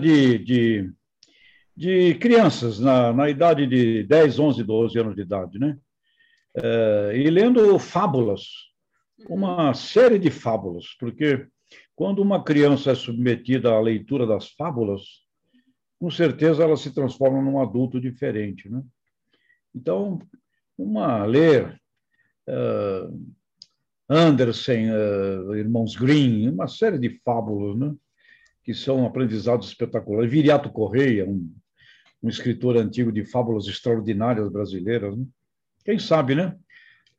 de, de, de crianças na, na idade de 10, 11, 12 anos de idade, né? É, e lendo fábulas, uma série de fábulas, porque quando uma criança é submetida à leitura das fábulas, com certeza ela se transforma num adulto diferente, né? Então, uma ler uh, Andersen, uh, Irmãos Green, uma série de fábulas, né? Que são aprendizados espetaculares. Viriato Correia, um, um escritor antigo de fábulas extraordinárias brasileiras. Né? Quem sabe, né?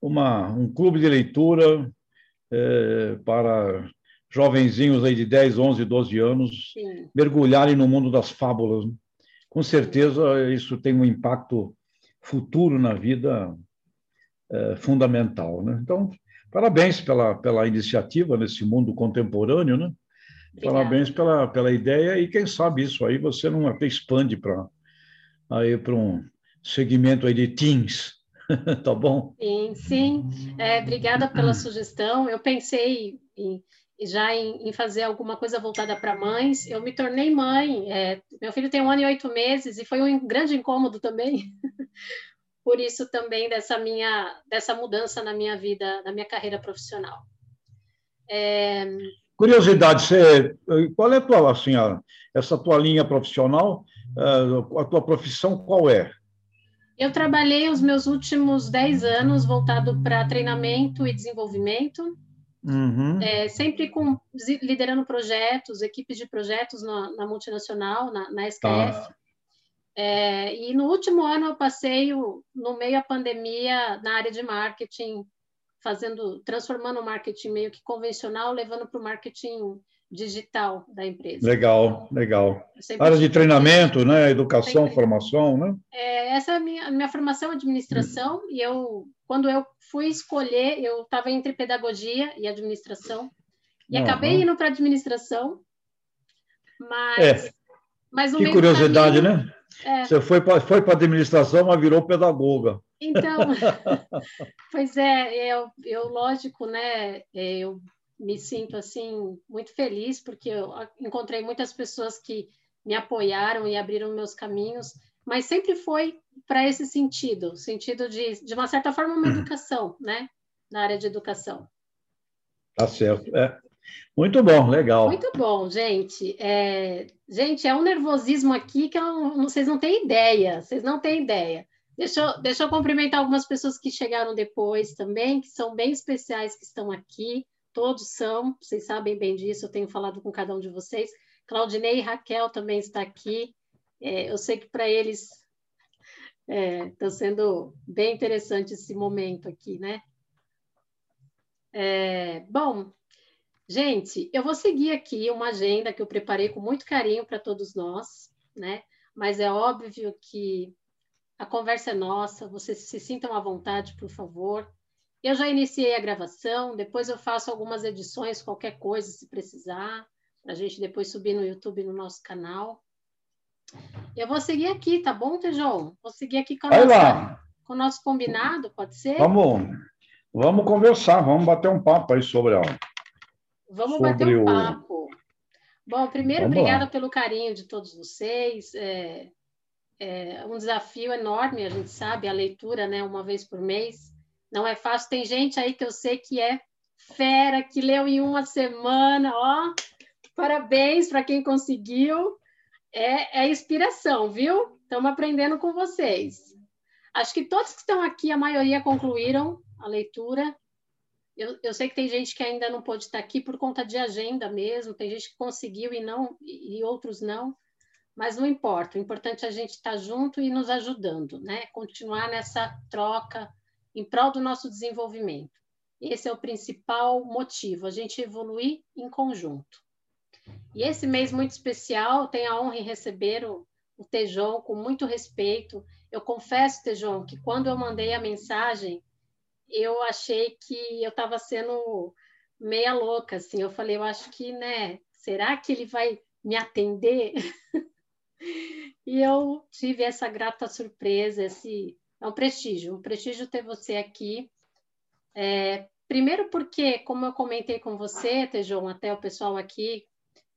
Uma, um clube de leitura é, para jovenzinhos aí de 10, 11, 12 anos Sim. mergulharem no mundo das fábulas. Né? Com certeza isso tem um impacto futuro na vida é, fundamental. Né? Então, parabéns pela, pela iniciativa nesse mundo contemporâneo, né? Obrigada. Parabéns pela, pela ideia e quem sabe isso aí você não até expande para aí para um segmento aí de teens, tá bom? Sim, sim. É, obrigada pela sugestão. Eu pensei em, já em, em, fazer alguma coisa voltada para mães. Eu me tornei mãe. É, meu filho tem um ano e oito meses e foi um grande incômodo também. Por isso também dessa minha dessa mudança na minha vida, na minha carreira profissional. É, Curiosidade, você, qual é a tua, assim, a, essa tua linha profissional? Eh, a tua profissão qual é? Eu trabalhei os meus últimos 10 anos voltado para treinamento e desenvolvimento, uhum. é, sempre com, liderando projetos, equipes de projetos na, na multinacional, na, na SKF. Tá. É, e no último ano eu passei o, no meio da pandemia na área de marketing fazendo, transformando o marketing meio que convencional, levando para o marketing digital da empresa. Legal, legal. Área de treinamento, né? Educação, sempre... formação, né? É, essa é a minha, minha formação em administração hum. e eu, quando eu fui escolher, eu estava entre pedagogia e administração e uhum. acabei indo para administração, mas, é. mas que curiosidade, caminho, né? É. Você foi para foi a administração, mas virou pedagoga. Então, pois é, eu, eu lógico, né? Eu me sinto assim muito feliz porque eu encontrei muitas pessoas que me apoiaram e abriram meus caminhos, mas sempre foi para esse sentido, sentido de, de uma certa forma, uma educação, né? Na área de educação. Tá certo. É. Muito bom, legal. Muito bom, gente. É, gente, é um nervosismo aqui que eu, vocês não têm ideia, vocês não têm ideia. Deixa eu, deixa eu cumprimentar algumas pessoas que chegaram depois também, que são bem especiais, que estão aqui. Todos são, vocês sabem bem disso, eu tenho falado com cada um de vocês. Claudinei e Raquel também está aqui. É, eu sei que para eles está é, tá sendo bem interessante esse momento aqui, né? É, bom, gente, eu vou seguir aqui uma agenda que eu preparei com muito carinho para todos nós, né? Mas é óbvio que a conversa é nossa, vocês se sintam à vontade, por favor. Eu já iniciei a gravação, depois eu faço algumas edições, qualquer coisa, se precisar, para a gente depois subir no YouTube, no nosso canal. Eu vou seguir aqui, tá bom, Tejão? Vou seguir aqui com, nossa, com o nosso combinado, pode ser? Vamos, vamos conversar, vamos bater um papo aí sobre a. Vamos sobre bater um o... papo. Bom, primeiro, vamos obrigada lá. pelo carinho de todos vocês. É, é um desafio enorme, a gente sabe, a leitura, né, uma vez por mês. Não é fácil. Tem gente aí que eu sei que é fera, que leu em uma semana, ó. Parabéns para quem conseguiu. É, é inspiração, viu? Estamos aprendendo com vocês. Acho que todos que estão aqui, a maioria concluíram a leitura. Eu, eu, sei que tem gente que ainda não pôde estar aqui por conta de agenda mesmo, tem gente que conseguiu e não e outros não mas não importa, o importante é a gente estar junto e nos ajudando, né? Continuar nessa troca em prol do nosso desenvolvimento. Esse é o principal motivo, a gente evoluir em conjunto. E esse mês muito especial, tenho a honra em receber o, o Tejon com muito respeito. Eu confesso, Tejon, que quando eu mandei a mensagem, eu achei que eu estava sendo meia louca, assim. Eu falei, eu acho que, né? Será que ele vai me atender? E eu tive essa grata surpresa, esse é um prestígio, um prestígio ter você aqui. É, primeiro porque, como eu comentei com você, Tejon, até o pessoal aqui,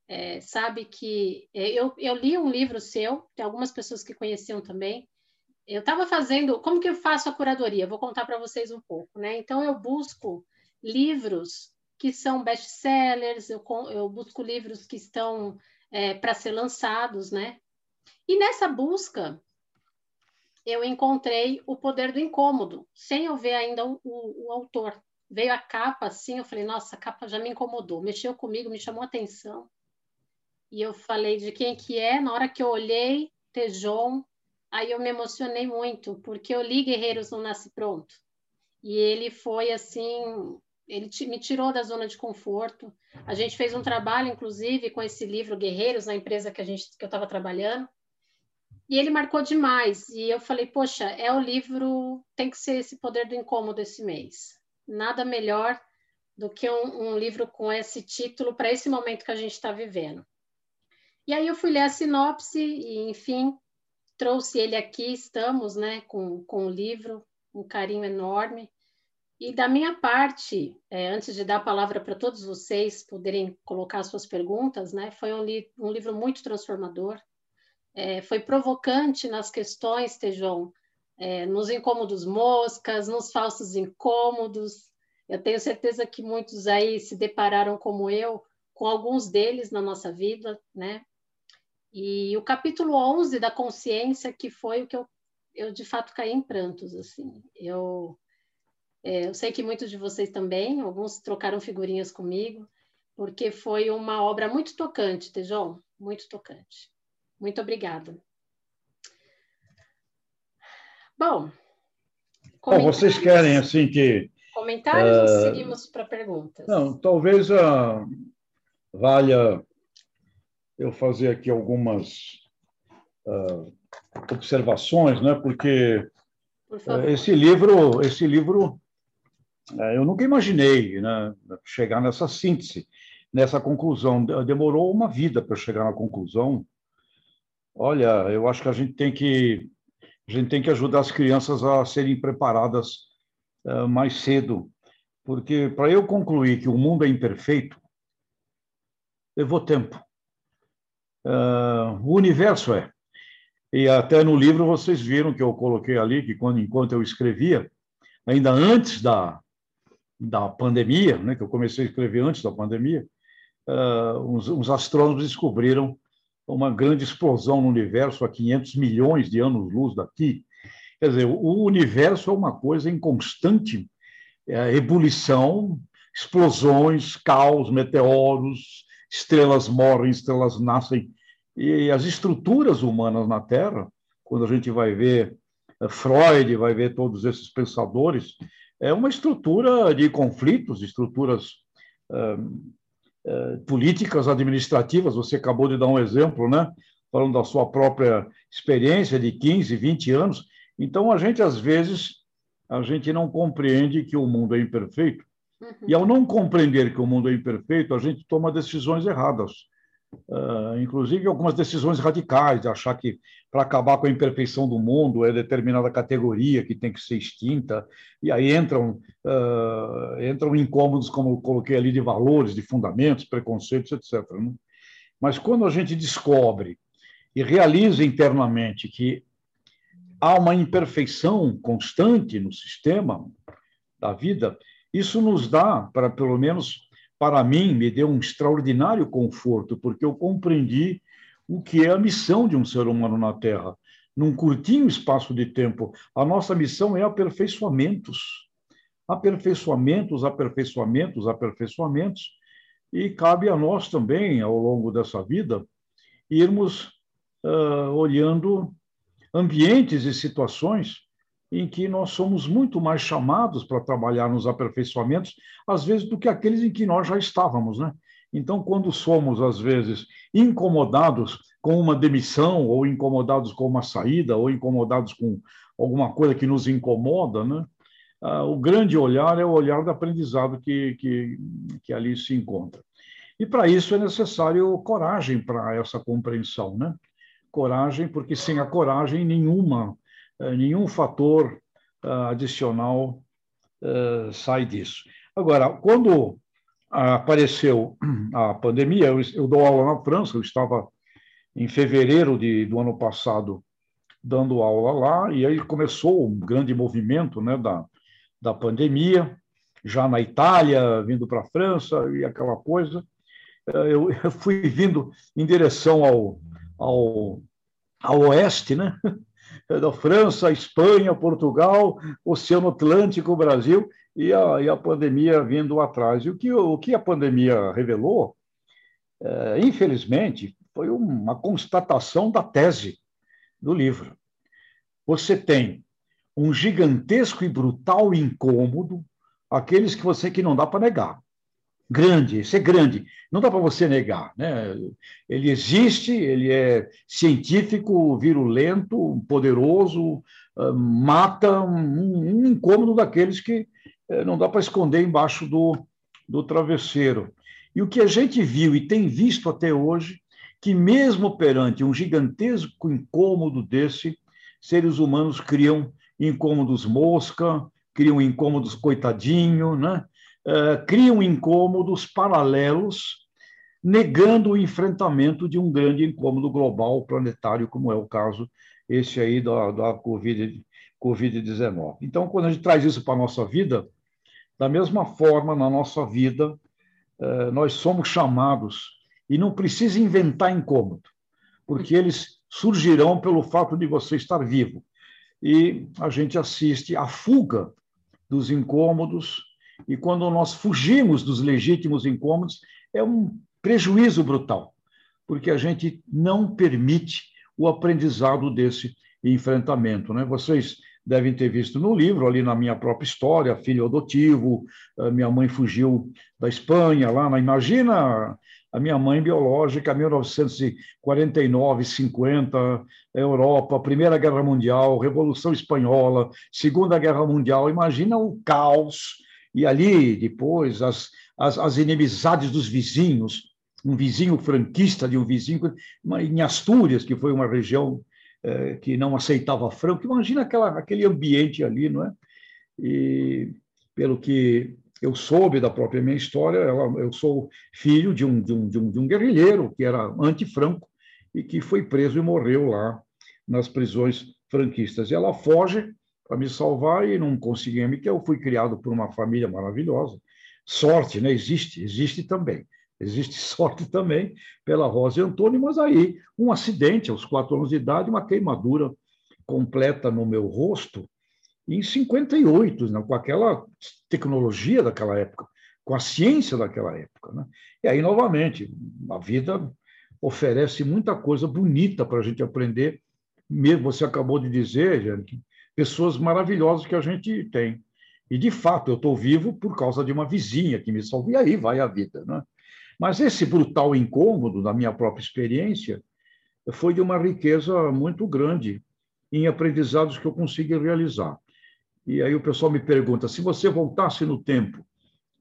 é, sabe que é, eu, eu li um livro seu, tem algumas pessoas que conheciam também. Eu estava fazendo, como que eu faço a curadoria? Vou contar para vocês um pouco, né? Então eu busco livros que são best-sellers, eu, eu, busco livros que estão é, para ser lançados, né? E nessa busca eu encontrei O Poder do Incômodo, sem eu ver ainda o, o, o autor. Veio a capa assim, eu falei, nossa, a capa já me incomodou, mexeu comigo, me chamou a atenção e eu falei de quem que é. Na hora que eu olhei, Tejon, aí eu me emocionei muito, porque eu li Guerreiros Não Nasce Pronto. E ele foi assim, ele me tirou da zona de conforto. A gente fez um trabalho, inclusive, com esse livro Guerreiros, na empresa que, a gente, que eu estava trabalhando. E ele marcou demais. E eu falei, poxa, é o livro, tem que ser esse poder do incômodo esse mês. Nada melhor do que um, um livro com esse título para esse momento que a gente está vivendo. E aí eu fui ler a sinopse e, enfim, trouxe ele aqui, estamos né, com, com o livro, um carinho enorme. E da minha parte, é, antes de dar a palavra para todos vocês poderem colocar suas perguntas, né, foi um, li um livro muito transformador, é, foi provocante nas questões, Tejon, é, nos incômodos moscas, nos falsos incômodos. Eu tenho certeza que muitos aí se depararam como eu com alguns deles na nossa vida, né? E o capítulo 11 da consciência, que foi o que eu, eu de fato caí em prantos, assim. Eu, é, eu sei que muitos de vocês também, alguns trocaram figurinhas comigo, porque foi uma obra muito tocante, Tejon, muito tocante. Muito obrigada. Bom, Bom, vocês querem assim que comentários uh, ou seguimos para perguntas? Não, talvez uh, valha eu fazer aqui algumas uh, observações, né? Porque Por esse livro, esse livro, uh, eu nunca imaginei, né? Chegar nessa síntese, nessa conclusão. Demorou uma vida para chegar na conclusão. Olha, eu acho que a gente tem que a gente tem que ajudar as crianças a serem preparadas uh, mais cedo, porque para eu concluir que o mundo é imperfeito, levou tempo. Uh, o universo é. E até no livro vocês viram que eu coloquei ali que quando enquanto eu escrevia, ainda antes da, da pandemia, né, que eu comecei a escrever antes da pandemia, uh, uns, uns astrônomos descobriram uma grande explosão no universo a 500 milhões de anos-luz daqui. Quer dizer, o universo é uma coisa em constante é, ebulição, explosões, caos, meteoros, estrelas morrem, estrelas nascem e as estruturas humanas na Terra, quando a gente vai ver eh, Freud, vai ver todos esses pensadores, é uma estrutura de conflitos, estruturas uh, políticas, administrativas. Você acabou de dar um exemplo, né? Falando da sua própria experiência de 15, 20 anos. Então, a gente, às vezes, a gente não compreende que o mundo é imperfeito. Uhum. E ao não compreender que o mundo é imperfeito, a gente toma decisões erradas Uh, inclusive algumas decisões radicais, de achar que para acabar com a imperfeição do mundo é determinada categoria que tem que ser extinta, e aí entram, uh, entram incômodos, como eu coloquei ali, de valores, de fundamentos, preconceitos, etc. Né? Mas quando a gente descobre e realiza internamente que há uma imperfeição constante no sistema da vida, isso nos dá, para pelo menos para mim, me deu um extraordinário conforto, porque eu compreendi o que é a missão de um ser humano na Terra. Num curtinho espaço de tempo, a nossa missão é aperfeiçoamentos. Aperfeiçoamentos, aperfeiçoamentos, aperfeiçoamentos. E cabe a nós também, ao longo dessa vida, irmos uh, olhando ambientes e situações em que nós somos muito mais chamados para trabalhar nos aperfeiçoamentos, às vezes, do que aqueles em que nós já estávamos. Né? Então, quando somos, às vezes, incomodados com uma demissão, ou incomodados com uma saída, ou incomodados com alguma coisa que nos incomoda, né? Ah, o grande olhar é o olhar do aprendizado que, que, que ali se encontra. E para isso é necessário coragem para essa compreensão, né? Coragem, porque sem a coragem nenhuma nenhum fator eh, adicional eh, sai disso. Agora, quando apareceu a pandemia, eu, eu, dou aula na França, eu estava em fevereiro de, do ano passado dando aula lá, e aí começou um grande movimento né, da, da pandemia, já na Itália, vindo para a França e aquela coisa. Eh, eu, eu fui vindo em direção ao, ao, ao oeste, né? Da França, Espanha, Portugal, Oceano Atlântico, Brasil, e a, e a pandemia vindo atrás. E o que, o que a pandemia revelou, é, infelizmente, foi uma constatação da tese do livro. Você tem um gigantesco e brutal incômodo, aqueles que você que não dá para negar. Grande, esse é grande, não dá para você negar. Né? Ele existe, ele é científico, virulento, poderoso, ah, mata um, um incômodo daqueles que eh, não dá para esconder embaixo do, do travesseiro. E o que a gente viu e tem visto até hoje, que mesmo perante um gigantesco incômodo desse, seres humanos criam incômodos mosca, criam incômodos coitadinho, né? Uh, criam incômodos paralelos, negando o enfrentamento de um grande incômodo global planetário, como é o caso esse aí da, da COVID-19. COVID então, quando a gente traz isso para a nossa vida, da mesma forma, na nossa vida, uh, nós somos chamados, e não precisa inventar incômodo, porque eles surgirão pelo fato de você estar vivo e a gente assiste à fuga dos incômodos, e quando nós fugimos dos legítimos incômodos, é um prejuízo brutal, porque a gente não permite o aprendizado desse enfrentamento. Né? Vocês devem ter visto no livro, ali na minha própria história, filho adotivo, minha mãe fugiu da Espanha, lá na. Imagina a minha mãe biológica, 1949, 50, Europa, Primeira Guerra Mundial, Revolução Espanhola, Segunda Guerra Mundial. Imagina o caos. E ali, depois, as, as, as inimizades dos vizinhos, um vizinho franquista de um vizinho em Astúrias, que foi uma região eh, que não aceitava franco. Imagina aquela, aquele ambiente ali, não é? E pelo que eu soube da própria minha história, ela, eu sou filho de um, de, um, de, um, de um guerrilheiro que era anti-franco e que foi preso e morreu lá nas prisões franquistas. E ela foge para me salvar e não conseguia me que eu fui criado por uma família maravilhosa. Sorte, né? Existe, existe também. Existe sorte também pela Rosa e Antônio, mas aí um acidente aos quatro anos de idade, uma queimadura completa no meu rosto, em 58, né, com aquela tecnologia daquela época, com a ciência daquela época. Né? E aí, novamente, a vida oferece muita coisa bonita para a gente aprender. Mesmo você acabou de dizer, gente, pessoas maravilhosas que a gente tem. E, de fato, eu estou vivo por causa de uma vizinha que me salvou, e aí vai a vida. Né? Mas esse brutal incômodo, da minha própria experiência, foi de uma riqueza muito grande em aprendizados que eu consegui realizar. E aí o pessoal me pergunta: se você voltasse no tempo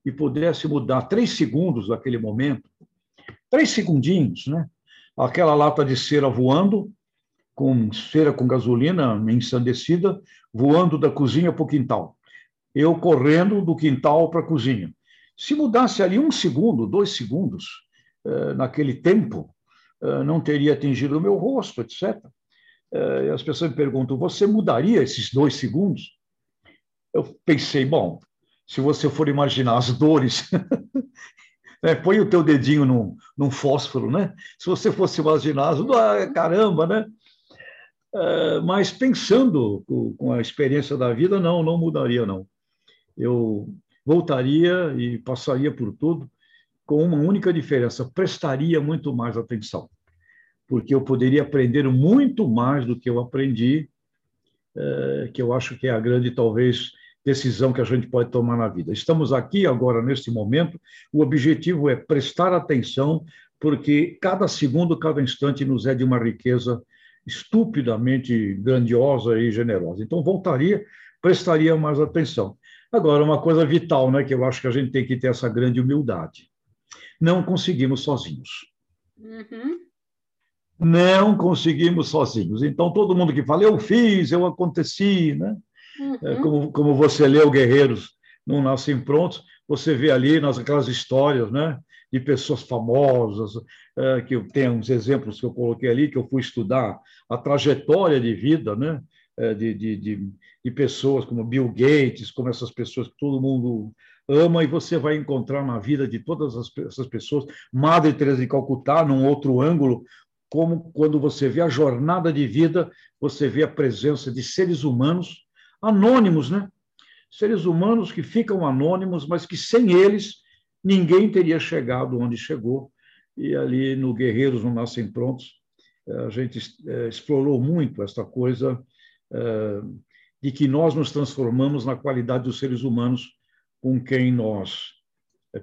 e pudesse mudar três segundos daquele momento, três segundinhos, né? Aquela lata de cera voando, com cera com gasolina ensandecida, voando da cozinha para o quintal. Eu correndo do quintal para a cozinha. Se mudasse ali um segundo, dois segundos, eh, naquele tempo, eh, não teria atingido o meu rosto, etc. Eh, as pessoas me perguntam: você mudaria esses dois segundos? eu pensei, bom, se você for imaginar as dores, né, põe o teu dedinho num, num fósforo, né? Se você fosse imaginar, as, ah, caramba, né? Uh, mas pensando com, a experiência da vida, não, não mudaria, não. Eu voltaria e passaria por tudo com uma única diferença: prestaria muito mais atenção, porque eu poderia aprender muito mais do que eu aprendi, uh, que eu acho que é a grande, talvez, decisão que a gente pode tomar na vida. Estamos aqui agora, neste momento, o objetivo é prestar atenção, porque cada segundo, cada instante nos é de uma riqueza estupidamente grandiosa e generosa. Então, voltaria, prestaria mais atenção. Agora, uma coisa vital, né, que eu acho que a gente tem que ter essa grande humildade. Não conseguimos sozinhos. Uhum. Não conseguimos sozinhos. Então, todo mundo que fala, eu fiz, eu aconteci, né? É, uhum. Como, como você leu Guerreiros Não Nascem Prontos, você vê ali nas aquelas histórias, né? De pessoas famosas, é, que eu tenho uns exemplos que eu coloquei ali, que eu fui estudar a trajetória de vida, né? É, de, de, de, de pessoas como Bill Gates, como essas pessoas que todo mundo ama e você vai encontrar na vida de todas essas pessoas, Madre Teresa de Calcutá, num outro ângulo, como quando você vê a jornada de vida, você vê a presença de seres humanos anônimos, né? Seres humanos que ficam anônimos, mas que sem eles ninguém teria chegado onde chegou. E ali no Guerreiros Não Nascem Prontos, a gente eh, explorou muito esta coisa eh, de que nós nos transformamos na qualidade dos seres humanos com quem nós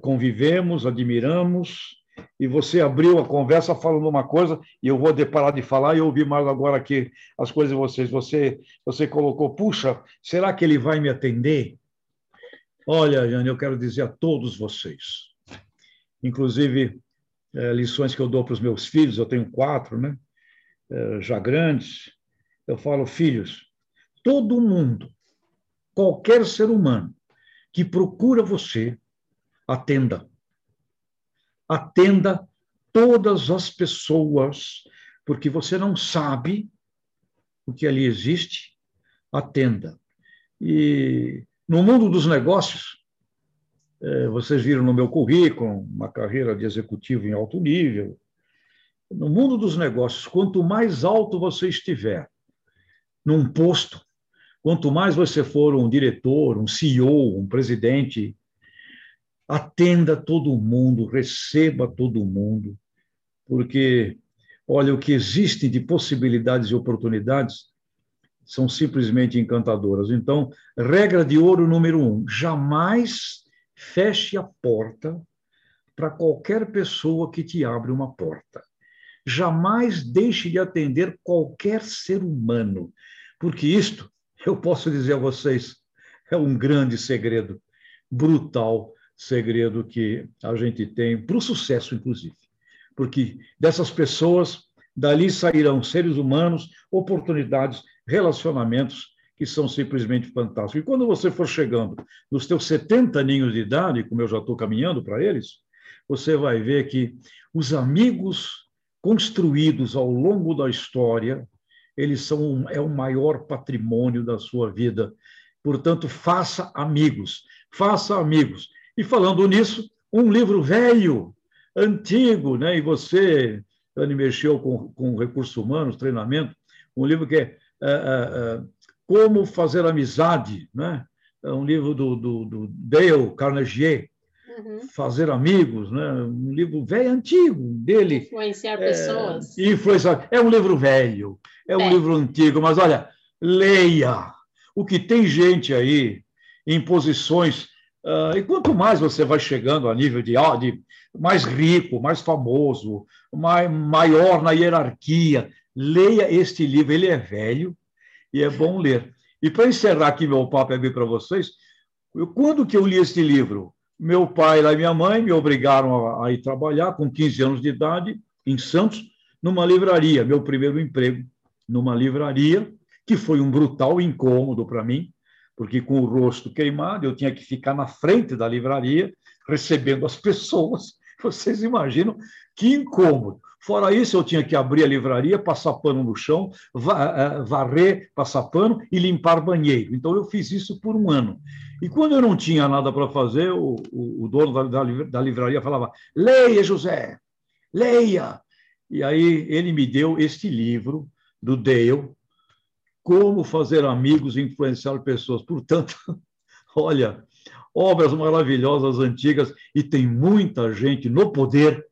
convivemos, admiramos, e você abriu a conversa falando uma coisa, e eu vou parar de falar e ouvir mais agora aqui as coisas de vocês. Você, você colocou, puxa, será que ele vai me atender? Olha, Jane, eu quero dizer a todos vocês, inclusive é, lições que eu dou para os meus filhos, eu tenho quatro, né? É, já grandes, eu falo, filhos, todo mundo, qualquer ser humano que procura você, atenda atenda todas as pessoas, porque você não sabe o que ali existe, atenda. E no mundo dos negócios, é, vocês viram no meu currículo uma carreira de executivo em alto nível. No mundo dos negócios, quanto mais alto você estiver num posto, quanto mais você for um diretor, um CEO, um presidente, atenda todo mundo, receba todo mundo, porque, olha, o que existe de possibilidades e oportunidades são simplesmente encantadoras. Então, regra de ouro número um: jamais feche a porta para qualquer pessoa que te abre uma porta. Jamais deixe de atender qualquer ser humano, porque isto, eu posso dizer a vocês, é um grande segredo brutal segredo que a gente tem para o sucesso, inclusive. Porque dessas pessoas, dali sairão seres humanos, oportunidades, relacionamentos que são simplesmente fantásticos. E quando você for chegando nos teus 70 aninhos de idade, como eu já estou caminhando para eles, você vai ver que os amigos construídos ao longo da história, eles são é o maior patrimônio da sua vida. Portanto, faça amigos, faça amigos. E falando nisso, um livro velho, antigo, né? e você, Dani, mexeu com, com recursos humanos, treinamento, um livro que é, é, é, é Como Fazer Amizade, né? é um livro do, do, do Dale Carnegie, uhum. Fazer Amigos, né? um livro velho, antigo dele. Influenciar é, pessoas. Influenciar. É um livro velho, é um é. livro antigo, mas olha, leia. O que tem gente aí em posições Uh, e quanto mais você vai chegando a nível de, de mais rico, mais famoso, mais, maior na hierarquia, leia este livro. Ele é velho e é bom ler. E para encerrar aqui meu papo aqui para vocês, eu, quando que eu li este livro? Meu pai e minha mãe me obrigaram a, ir trabalhar com 15 anos de idade em Santos, numa livraria, meu primeiro emprego numa livraria, que foi um brutal incômodo para mim, porque com o rosto queimado eu tinha que ficar na frente da livraria recebendo as pessoas. Vocês imaginam que incômodo. Fora isso, eu tinha que abrir a livraria, passar pano no chão, eh, varrer, passar pano e limpar banheiro. Então, eu fiz isso por um ano. E quando eu não tinha nada para fazer, o, o, o dono da, da, livraria falava: Leia, José, leia. E aí ele me deu este livro do Dale, como fazer amigos e influenciar pessoas. Portanto, olha, obras maravilhosas, antigas, e tem muita gente no poder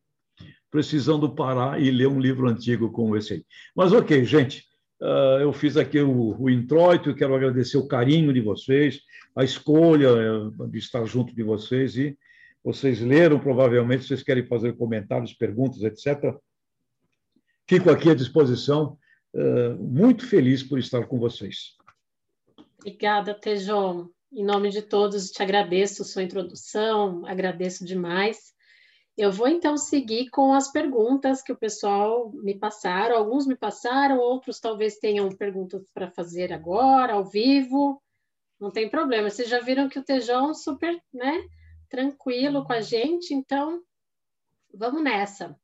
precisando parar e ler um livro antigo como esse aí. Mas, ok, gente, ah, eu fiz aqui o, o introito, quero agradecer o carinho de vocês, a escolha eh, de estar junto de vocês, e vocês leram, provavelmente, vocês querem fazer comentários, perguntas, etc. Fico aqui à disposição muito feliz por estar com vocês. Obrigada, Tejon. Em nome de todos, te agradeço sua introdução, agradeço demais. Eu vou então seguir com as perguntas que o pessoal me passaram. Alguns me passaram, outros talvez tenham perguntas para fazer agora, ao vivo. Não tem problema. Vocês já viram que o Tejon super, né? tranquilo com a gente, então vamos nessa.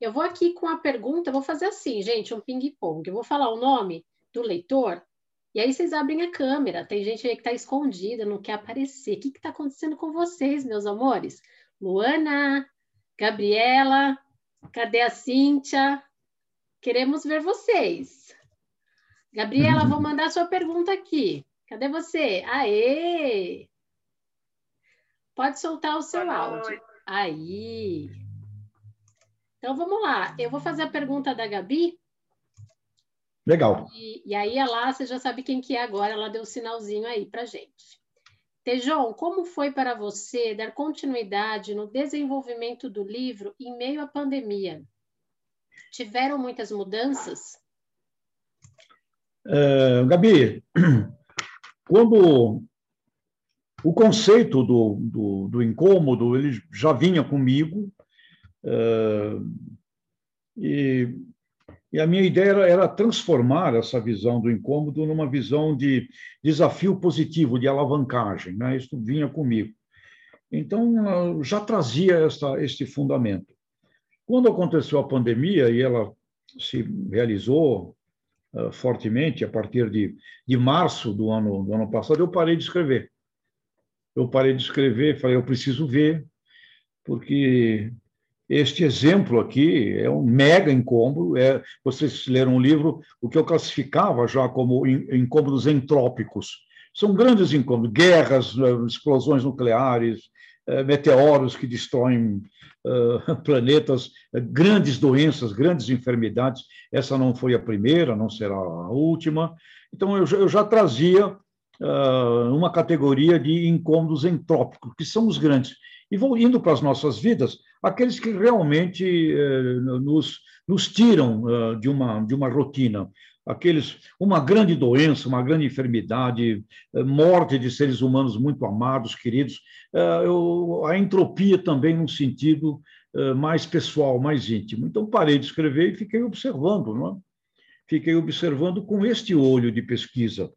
Eu vou aqui com a pergunta, vou fazer assim, gente, um ping-pong. Eu vou falar o nome do leitor e aí vocês abrem a câmera. Tem gente aí que está escondida, não quer aparecer. O que está acontecendo com vocês, meus amores? Luana, Gabriela, cadê a Cíntia? Queremos ver vocês. Gabriela, vou mandar sua pergunta aqui. Cadê você? Aê! Pode soltar o seu áudio. Aí. Então vamos lá. Eu vou fazer a pergunta da Gabi. Legal. E, e aí ela, você já sabe quem que é agora, ela deu o um sinalzinho aí para gente. Tejon, como foi para você dar continuidade no desenvolvimento do livro em meio à pandemia? Tiveram muitas mudanças? É, Gabi, quando o conceito do, do, do, incômodo ele já vinha comigo é, e, e, a minha ideia era, era, transformar essa visão do incômodo numa visão de desafio positivo, de alavancagem. Né? Isso vinha comigo. Então, já trazia essa, este fundamento. Quando aconteceu a pandemia e ela se realizou uh, fortemente a partir de, de março do ano, do ano passado, eu parei de escrever. Eu parei de escrever, falei, eu preciso ver, porque este exemplo aqui é um mega incômodo. É, vocês leram um livro, o que eu classificava já como incômodos entrópicos. São grandes incômodos, guerras, né, explosões nucleares, eh, meteoros que destroem uh, planetas, grandes doenças, grandes enfermidades. Essa não foi a primeira, não será a última. Então, eu, já trazia uma categoria de incômodos entrópicos, que são os grandes. E vou indo para as nossas vidas, aqueles que realmente nos, nos tiram de, uma, de uma rotina aqueles uma grande doença, uma grande enfermidade, eh, morte de seres humanos muito amados, queridos, eh, a entropia também num sentido eh, mais pessoal, mais íntimo. Então parei de escrever e fiquei observando, não é? Fiquei observando com este olho de pesquisa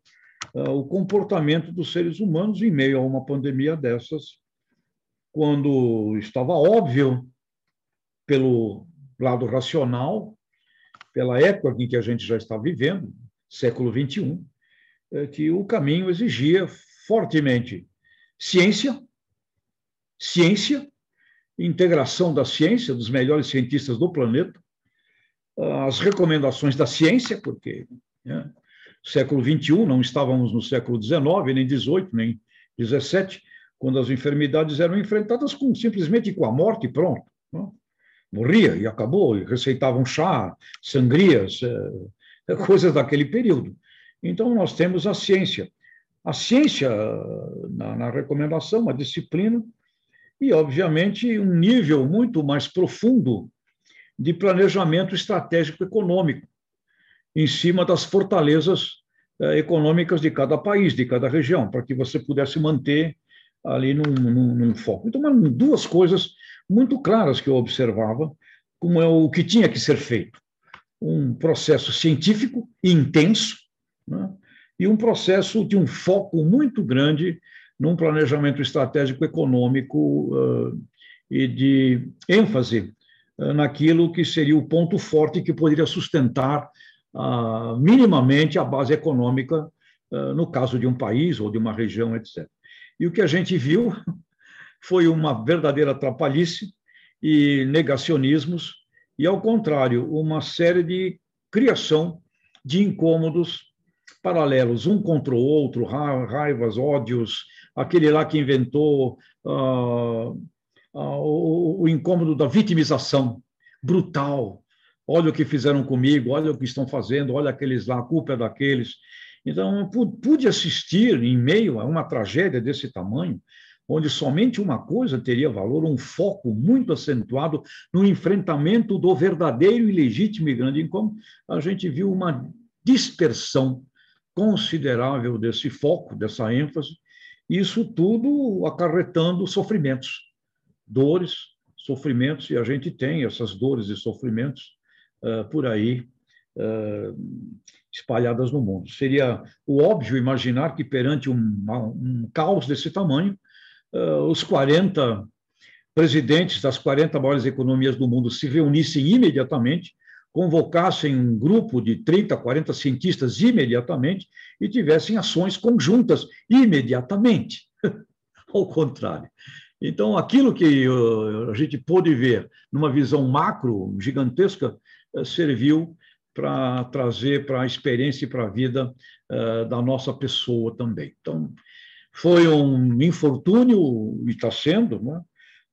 o comportamento dos seres humanos em meio a uma pandemia dessas, quando estava óbvio pelo lado racional pela época em que a gente já está vivendo, século XXI, é que o caminho exigia fortemente ciência, ciência, integração da ciência, dos melhores cientistas do planeta, as recomendações da ciência, porque né, século XXI, não estávamos no século XIX, nem XVIII, nem XVII, quando as enfermidades eram enfrentadas com, simplesmente com a morte pronto. Não? morria e acabou, e receitavam chá, sangrias, é, coisas daquele período. Então, nós temos a ciência. A ciência, na, na recomendação, a disciplina, e, obviamente, um nível muito mais profundo de planejamento estratégico econômico, em cima das fortalezas eh, econômicas de cada país, de cada região, para que você pudesse manter ali num, num, num foco. Então, duas coisas muito claras que eu observava, como é o que tinha que ser feito. Um processo científico intenso né? e um processo de um foco muito grande num planejamento estratégico econômico uh, e de ênfase uh, naquilo que seria o ponto forte que poderia sustentar uh, minimamente a base econômica, no caso de um país ou de uma região, etc. E o que a gente viu foi uma verdadeira atrapalhice e negacionismos, e, ao contrário, uma série de criação de incômodos paralelos, um contra o outro, raivas, ódios, aquele lá que inventou uh, uh, o, o incômodo da vitimização brutal. Olha o que fizeram comigo, olha o que estão fazendo, olha aqueles lá, a culpa é daqueles. Então, pude assistir, em meio a uma tragédia desse tamanho, onde somente uma coisa teria valor, um foco muito acentuado no enfrentamento do verdadeiro e legítimo e grande incômodo, a gente viu uma dispersão considerável desse foco, dessa ênfase, isso tudo acarretando sofrimentos, dores, sofrimentos, e a gente tem essas dores e sofrimentos uh, por aí uh, espalhadas no mundo. Seria o óbvio imaginar que perante um, um caos desse tamanho, os 40 presidentes das 40 maiores economias do mundo se reunissem imediatamente, convocassem um grupo de 30, 40 cientistas imediatamente e tivessem ações conjuntas imediatamente. Ao contrário. Então, aquilo que a gente pôde ver numa visão macro, gigantesca, eh, serviu para trazer para a experiência e para a vida uh, da nossa pessoa também. Então, foi um infortúnio, e está sendo, né?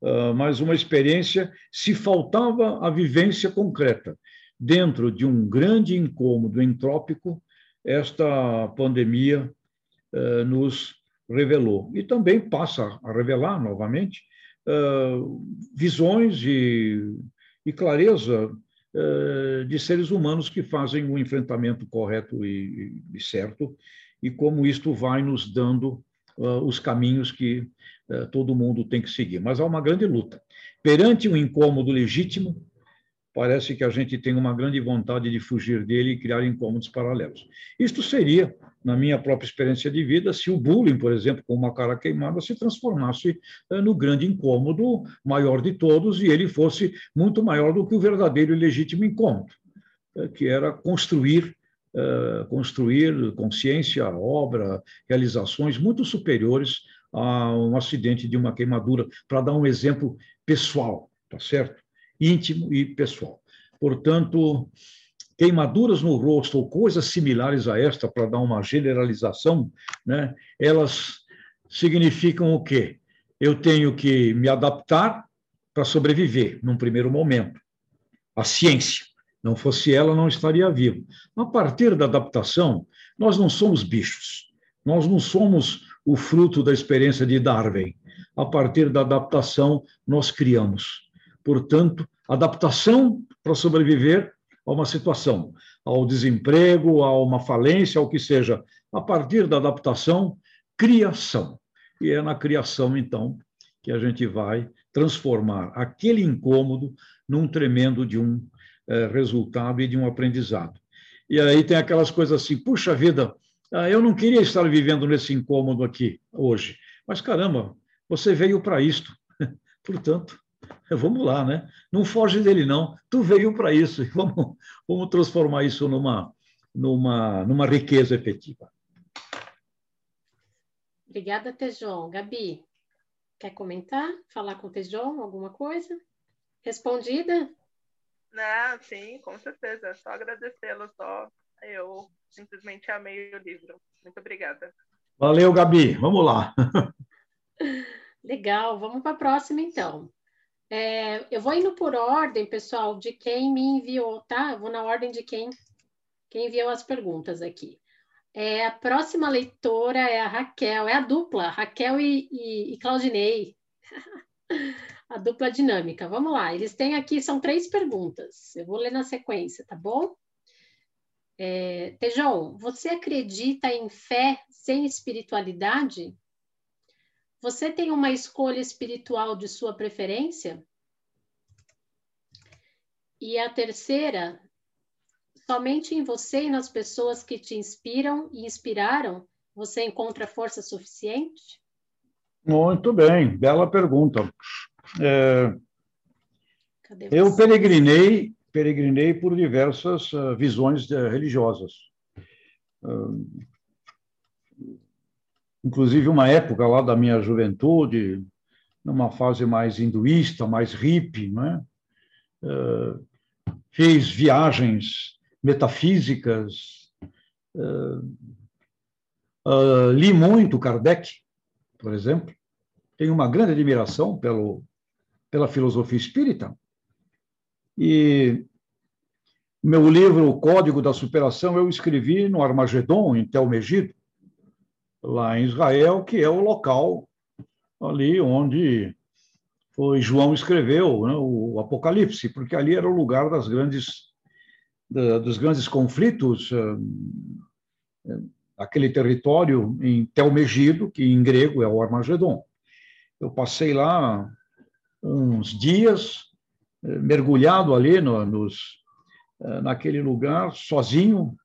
uh, mas uma experiência, se faltava a vivência concreta. Dentro de um grande incômodo entrópico, esta pandemia uh, nos revelou. E também passa a revelar novamente visões e, e clareza de seres humanos que fazem o um enfrentamento correto e, e, certo, e como isto vai nos dando uh, os caminhos que uh, todo mundo tem que seguir. Mas há uma grande luta. Perante um incômodo legítimo, parece que a gente tem uma grande vontade de fugir dele e criar incômodos paralelos. Isto seria na minha própria experiência de vida, se o bullying, por exemplo, com uma cara queimada, se transformasse eh, no grande incômodo maior de todos e ele fosse muito maior do que o verdadeiro e legítimo incômodo, eh, que era construir eh, construir consciência, obra, realizações muito superiores a um acidente de uma queimadura, para dar um exemplo pessoal, tá certo? Íntimo e pessoal. Portanto, queimaduras no rosto ou coisas similares a esta, para dar uma generalização, né, elas significam o quê? Eu tenho que me adaptar para sobreviver, num primeiro momento. A ciência. Não fosse ela, não estaria vivo. A partir da adaptação, nós não somos bichos. Nós não somos o fruto da experiência de Darwin. A partir da adaptação, nós criamos. Portanto, adaptação para sobreviver a uma situação, ao desemprego, a uma falência, ao que seja. A partir da adaptação, criação. E é na criação, então, que a gente vai transformar aquele incômodo num tremendo de um é, resultado e de um aprendizado. E aí tem aquelas coisas assim, puxa vida, ah, eu não queria estar vivendo nesse incômodo aqui hoje, mas caramba, você veio para isto. Portanto, Vamos lá, né? Não foge dele, não. Tu veio para isso. Vamos, vamos transformar isso numa, numa, numa riqueza efetiva. Obrigada, Tejon. Gabi, quer comentar? Falar com o Tejon alguma coisa? Respondida? Não, sim, com certeza. Só agradecê-lo, só. Eu simplesmente amei o livro. Muito obrigada. Valeu, Gabi. Vamos lá. Legal, vamos para a próxima, então. É, eu vou indo por ordem, pessoal, de quem me enviou, tá? Eu vou na ordem de quem, quem enviou as perguntas aqui. É, a próxima leitora é a Raquel, é a dupla, Raquel e, e, e Claudinei. a dupla dinâmica. Vamos lá, eles têm aqui, são três perguntas. Eu vou ler na sequência, tá bom? É, Tejão, você acredita em fé sem espiritualidade? Você tem uma escolha espiritual de sua preferência? E a terceira, somente em você e nas pessoas que te inspiram e inspiraram, você encontra força suficiente? Muito bem, bela pergunta. É, eu peregrinei, peregrinei por diversas uh, visões uh, religiosas. Inclusive uma época lá da minha juventude, numa fase mais hinduísta, mais hippie, né? Uh, fiz viagens metafísicas, uh, uh, li muito Kardec, por exemplo, tenho uma grande admiração pelo, pela filosofia espírita, e meu livro O Código da Superação eu escrevi no Armagedon, em Tel Megido, lá em Israel, que é o local ali onde foi João escreveu né, o Apocalipse, porque ali era o lugar das grandes da, dos grandes conflitos uh, aquele território em Telmegido, que em grego é o Armagedon. Eu passei lá uns dias uh, mergulhado ali no, nos, naquele lugar sozinho,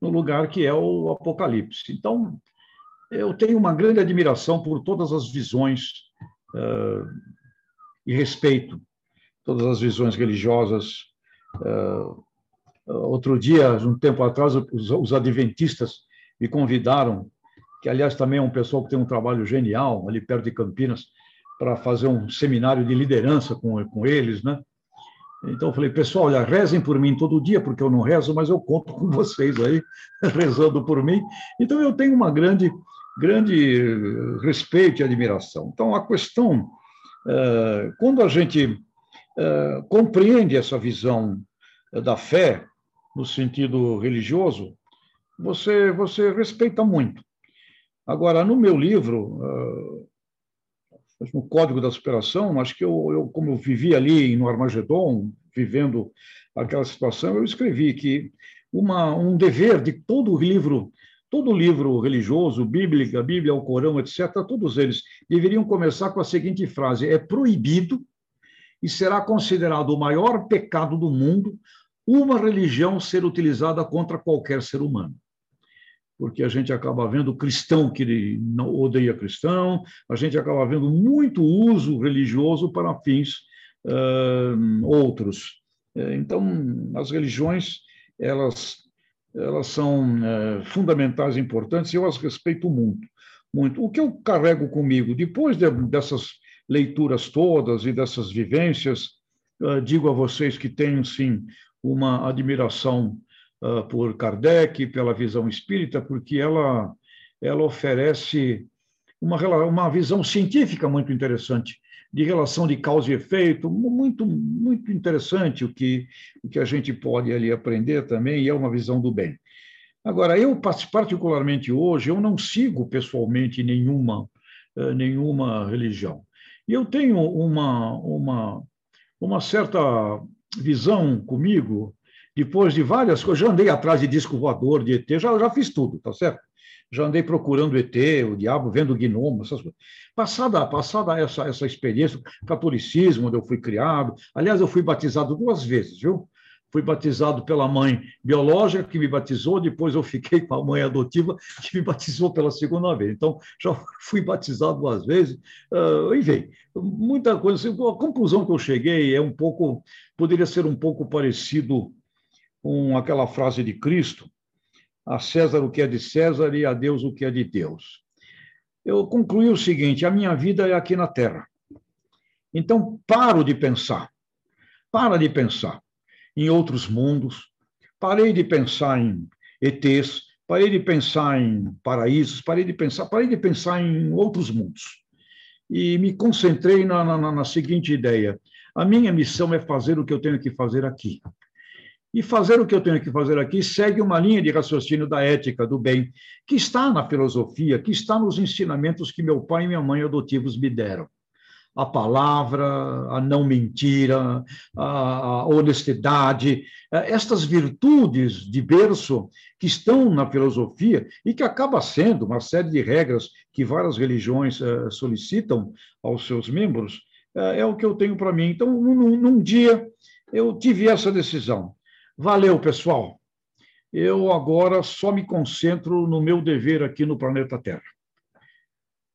no lugar que é o Apocalipse. Então eu tenho uma grande admiração por todas as visões uh, e respeito todas as visões religiosas. Uh, outro dia, um tempo atrás, os, os, adventistas me convidaram, que aliás também é um pessoal que tem um trabalho genial ali perto de Campinas, para fazer um seminário de liderança com, com eles, né? Então eu falei, pessoal, olha, rezem por mim todo dia, porque eu não rezo, mas eu conto com vocês aí, rezando por mim. Então eu tenho uma grande, grande respeito e admiração. Então a questão, eh, quando a gente eh, compreende essa visão da fé, no sentido religioso, você, você respeita muito. Agora, no meu livro, eh, no Código da Superação, acho que eu, eu, como eu vivi ali no Armagedon, vivendo aquela situação, eu escrevi que uma, um dever de todo livro, todo livro religioso, bíblica, Bíblia, o Corão, etc., todos eles deveriam começar com a seguinte frase: é proibido e será considerado o maior pecado do mundo uma religião ser utilizada contra qualquer ser humano porque a gente acaba vendo cristão que não odeia cristão, a gente acaba vendo muito uso religioso para fins uh, outros. Então, as religiões, elas, elas são uh, fundamentais importantes e eu as respeito muito. muito. O que eu carrego comigo, depois de, dessas leituras todas e dessas vivências, uh, digo a vocês que tenho, sim, uma admiração uh, por Kardec, pela visão espírita, porque ela, ela oferece uma, uma visão científica muito interessante, de relação de causa e efeito, muito, muito interessante o que, o que a gente pode ali aprender também, e é uma visão do bem. Agora, eu, particularmente hoje, eu não sigo pessoalmente nenhuma, nenhuma religião. E eu tenho uma, uma, uma certa visão comigo depois de várias coisas, já andei atrás de disco voador, de ET, já, já fiz tudo, tá certo? Já andei procurando ET, o diabo, vendo gnomo, essas coisas. Passada, passada essa, essa experiência, catolicismo, onde eu fui criado, aliás, eu fui batizado duas vezes, viu? Fui batizado pela mãe biológica, que me batizou, depois eu fiquei com a mãe adotiva, que me batizou pela segunda vez. Então, já fui batizado duas vezes. Uh, enfim, muita coisa. A conclusão que eu cheguei é um pouco, poderia ser um pouco parecido com aquela frase de Cristo: a César o que é de César e a Deus o que é de Deus. Eu concluí o seguinte: a minha vida é aqui na Terra. Então, paro de pensar, para de pensar em outros mundos, parei de pensar em ETs, parei de pensar em paraísos, parei de pensar, parei de pensar em outros mundos. E me concentrei na, na, na seguinte ideia: a minha missão é fazer o que eu tenho que fazer aqui. E fazer o que eu tenho que fazer aqui segue uma linha de raciocínio da ética, do bem, que está na filosofia, que está nos ensinamentos que meu pai e minha mãe adotivos me deram. A palavra, a não mentira, a honestidade, eh, estas virtudes de berço que estão na filosofia e que acaba sendo uma série de regras que várias religiões eh, solicitam aos seus membros, eh, é o que eu tenho para mim. Então, num, num dia, eu tive essa decisão Valeu, pessoal. Eu agora só me concentro no meu dever aqui no planeta Terra.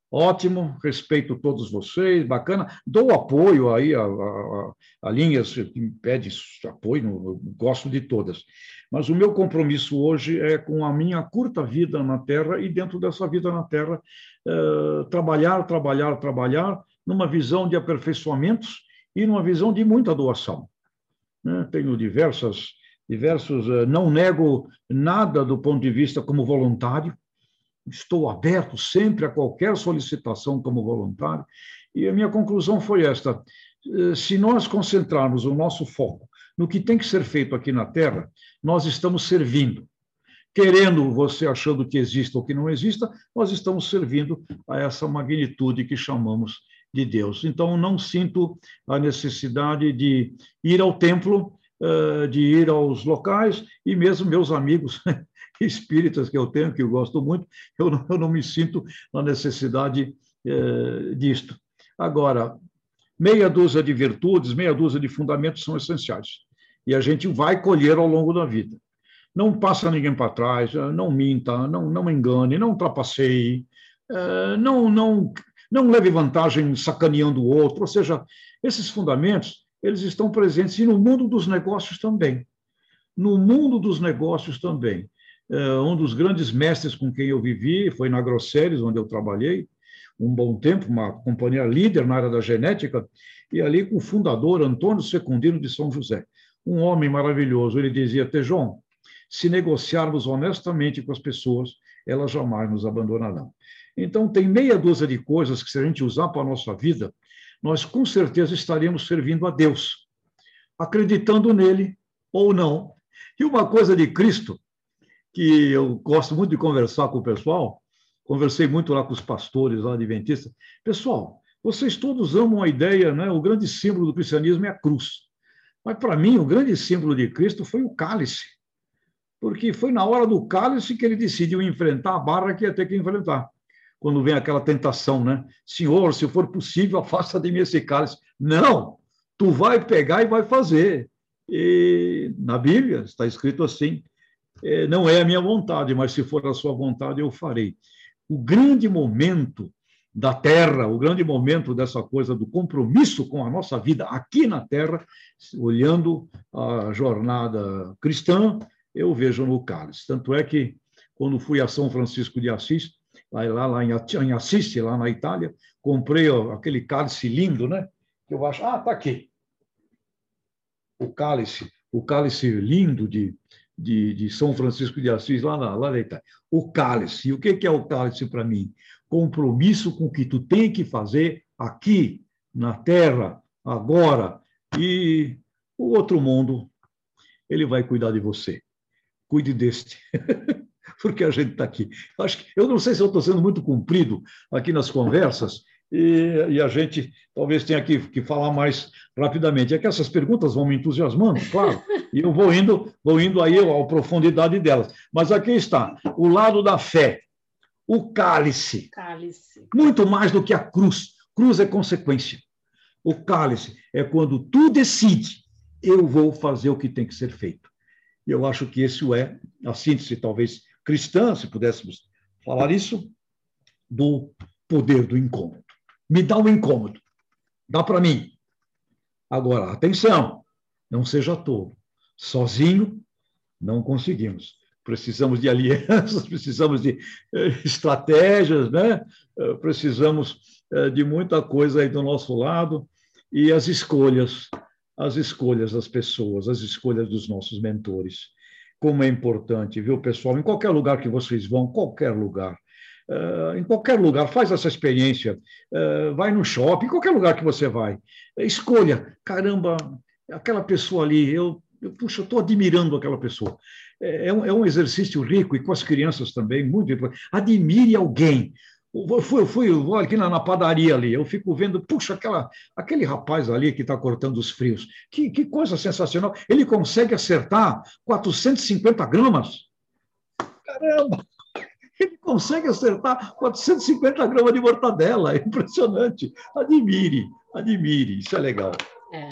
Ótimo, respeito todos vocês, bacana. Dou apoio aí a, a, a linhas que me pede apoio, gosto de todas. Mas o meu compromisso hoje é com a minha curta vida na Terra e dentro dessa vida na Terra eh, trabalhar, trabalhar, trabalhar numa visão de aperfeiçoamentos e numa visão de muita doação. Né? Tenho diversas diversos. Eh, não nego nada do ponto de vista como voluntário, estou aberto sempre a qualquer solicitação como voluntário. E a minha conclusão foi esta: eh, se nós concentrarmos o nosso foco no que tem que ser feito aqui na Terra, nós estamos servindo. Querendo você achando que exista ou que não exista, nós estamos servindo a essa magnitude que chamamos de Deus. Então, não sinto a necessidade de ir ao templo de ir aos locais, e mesmo meus amigos espíritas que eu tenho, que eu gosto muito, eu não, eu não me sinto na necessidade eh, disto. Agora, meia dúzia de virtudes, meia dúzia de fundamentos são essenciais, e a gente vai colher ao longo da vida. Não passa ninguém para trás, não minta, não, não engane, não trapaceie, uh, não, não, não leve vantagem sacaneando o outro, ou seja, esses fundamentos, eles estão presentes e no mundo dos negócios também. No mundo dos negócios também. Uh, um dos grandes mestres com quem eu vivi foi na Grosseries, onde eu trabalhei um bom tempo, uma companhia líder na área da genética, e ali com o fundador Antônio Secundino de São José. Um homem maravilhoso. Ele dizia: Tejon, se negociarmos honestamente com as pessoas, elas jamais nos abandonarão. Então, tem meia dúzia de coisas que, se a gente usar para a nossa vida, nós com certeza estaremos servindo a Deus, acreditando nele ou não. E uma coisa de Cristo, que eu gosto muito de conversar com o pessoal, conversei muito lá com os pastores lá adventistas. Pessoal, vocês todos amam a ideia, né? O grande símbolo do cristianismo é a cruz. Mas para mim, o grande símbolo de Cristo foi o cálice. Porque foi na hora do cálice que ele decidiu enfrentar a barra que ia ter que enfrentar. Quando vem aquela tentação, né? Senhor, se for possível, afasta de mim esse cálice. Não! Tu vai pegar e vai fazer. E na Bíblia está escrito assim: é, não é a minha vontade, mas se for a sua vontade, eu farei o grande momento da Terra, o grande momento dessa coisa do compromisso com a nossa vida aqui na Terra, olhando a jornada cristã, eu vejo no cálice. Tanto é que, quando fui a São Francisco de Assis, lá, lá em Assis, lá na Itália, comprei aquele cálice lindo, né? Que eu acho, ah, tá aqui. O cálice, o cálice lindo de de, de São Francisco de Assis, lá na, lá na Itália. O cálice. E o que é o cálice para mim? Compromisso com o que tu tem que fazer aqui, na Terra, agora. E o outro mundo, ele vai cuidar de você. Cuide deste. Porque a gente está aqui. Acho que, eu não sei se eu estou sendo muito cumprido aqui nas conversas, e, e, a gente talvez tenha que, que falar mais rapidamente. É que essas perguntas vão me entusiasmando, claro, e eu vou indo, vou indo aí à profundidade delas. Mas aqui está, o lado da fé, o cálice. cálice. Muito mais do que a cruz. Cruz é consequência. O cálice é quando tu decide, eu vou fazer o que tem que ser feito. E eu acho que isso é a síntese, talvez cristã, se pudéssemos falar isso, do poder do incômodo me dá um incômodo. Dá para mim. Agora, atenção, não seja tolo. Sozinho, não conseguimos. Precisamos de alianças, precisamos de eh, estratégias, né? Eh, precisamos eh, de muita coisa aí do nosso lado e as escolhas, as escolhas das pessoas, as escolhas dos nossos mentores. Como é importante, viu, pessoal? Em qualquer lugar que vocês vão, qualquer lugar, Uh, em qualquer lugar, faz essa experiência, uh, vai no shopping, qualquer lugar que você vai, escolha, caramba, aquela pessoa ali, eu, eu puxa, eu estou admirando aquela pessoa. É, é, um, é, um, exercício rico e com as crianças também, muito importante. Admire alguém. Eu fui, eu fui eu aqui na, na, padaria ali, eu fico vendo, puxa, aquela, aquele rapaz ali que está cortando os frios, que, que coisa sensacional. Ele consegue acertar 450 gramas. Caramba! ele consegue acertar 450 gramas de mortadela. É impressionante. Admire, admire. Isso é legal. É.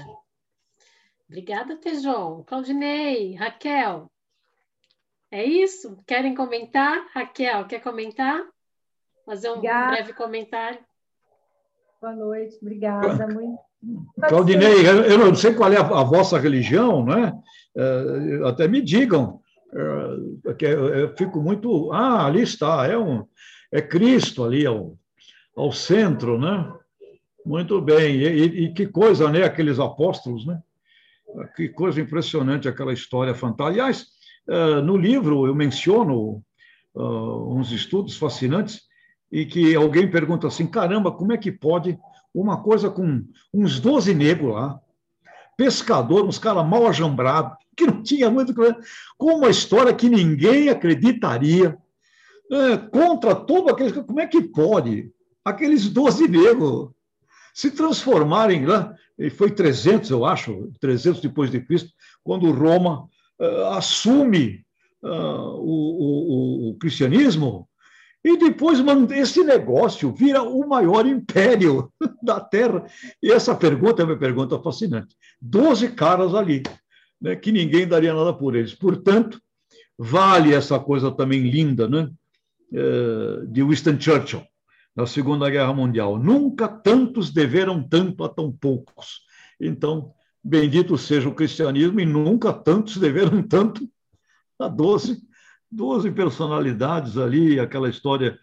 Obrigada, Tejon. Claudinei, Raquel. É isso? Querem comentar? Raquel, quer comentar? Fazer um Obrigada. breve comentário? Boa noite, obrigada. Muito... Claudinei, eu não sei qual é a, a vossa religião, né? É, até me digam que eu fico muito. Ah, ali está, é, um, é Cristo ali ao, ao centro, né? Muito bem. E, e, que coisa, né? Aqueles apóstolos, né? Que coisa impressionante aquela história fantástica. Aliás, eh, no livro eu menciono uh, uns estudos fascinantes e que alguém pergunta assim: caramba, como é que pode uma coisa com uns 12 negros lá, pescador, uns caras mal ajambrados, que não tinha muito com uma história que ninguém acreditaria, é, contra todo aqueles. Como é que pode aqueles 12 negros se transformarem lá? E foi 300, eu acho, 300 depois de Cristo, quando Roma uh, assume uh, o, o, o cristianismo e depois esse negócio vira o maior império da Terra. E essa pergunta é uma pergunta fascinante. Doze caras ali, né, que ninguém daria nada por eles. Portanto, vale essa coisa também linda né, eh, de Winston Churchill. na Segunda Guerra Mundial. Nunca tantos deveram tanto a tão poucos. Então, bendito seja o cristianismo e nunca tantos deveram tanto a doze, doze personalidades ali, aquela história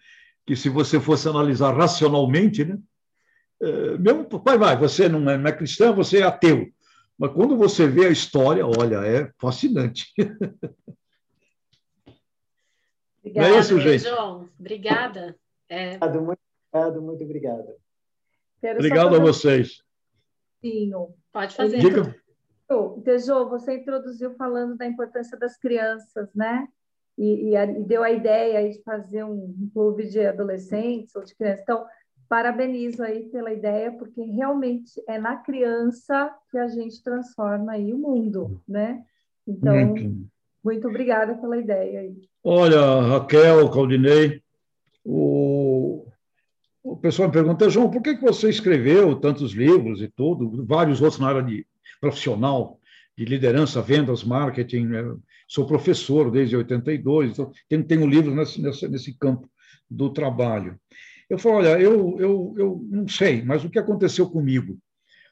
que se você fosse analisar racionalmente, né? É, mesmo, vai, vai, você não é, não é cristão, você é ateu. Mas quando você vê a história, olha, é fascinante. Obrigada, é isso, gente. João. Obrigada. É... Muito obrigado, muito obrigado. Quero obrigado a vocês. Sim, pode fazer. Diga. Tejô, você introduziu falando da importância das crianças, né? E, e, e, deu a ideia de fazer um clube de adolescentes ou de crianças. Então, parabenizo aí pela ideia, porque realmente é na criança que a gente transforma aí o mundo, né? Então, muito, muito obrigada pela ideia aí. Olha, Raquel, Claudinei, o, o pessoal me pergunta, João, por que, que você escreveu tantos livros e tudo, vários outros na área de profissional, de liderança, vendas, marketing, sou professor desde 82, então tenho, tenho um livro nesse, nesse, nesse campo do trabalho. Eu falo, olha, eu, eu, eu não sei, mas o que aconteceu comigo?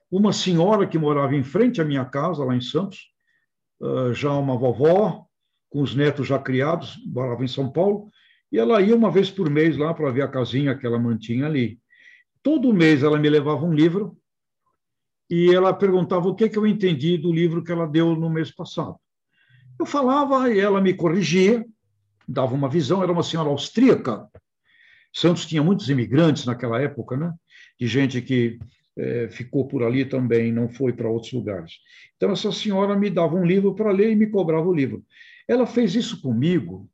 Uma senhora que morava em frente à minha casa, lá em Santos, já uma vovó, com os netos já criados, morava em São Paulo, e ela ia uma vez por mês lá para ver a casinha que ela mantinha ali. Todo mês ela me levava um livro e ela perguntava o que, que eu entendi do livro que ela deu no mês passado. Eu falava e ela me corrigia, dava uma visão, era uma senhora austríaca, Santos tinha muitos imigrantes naquela época, né? de gente que é, ficou por ali também, não foi para outros lugares. Então, essa senhora me dava um livro para ler e me cobrava o livro. Ela fez isso comigo,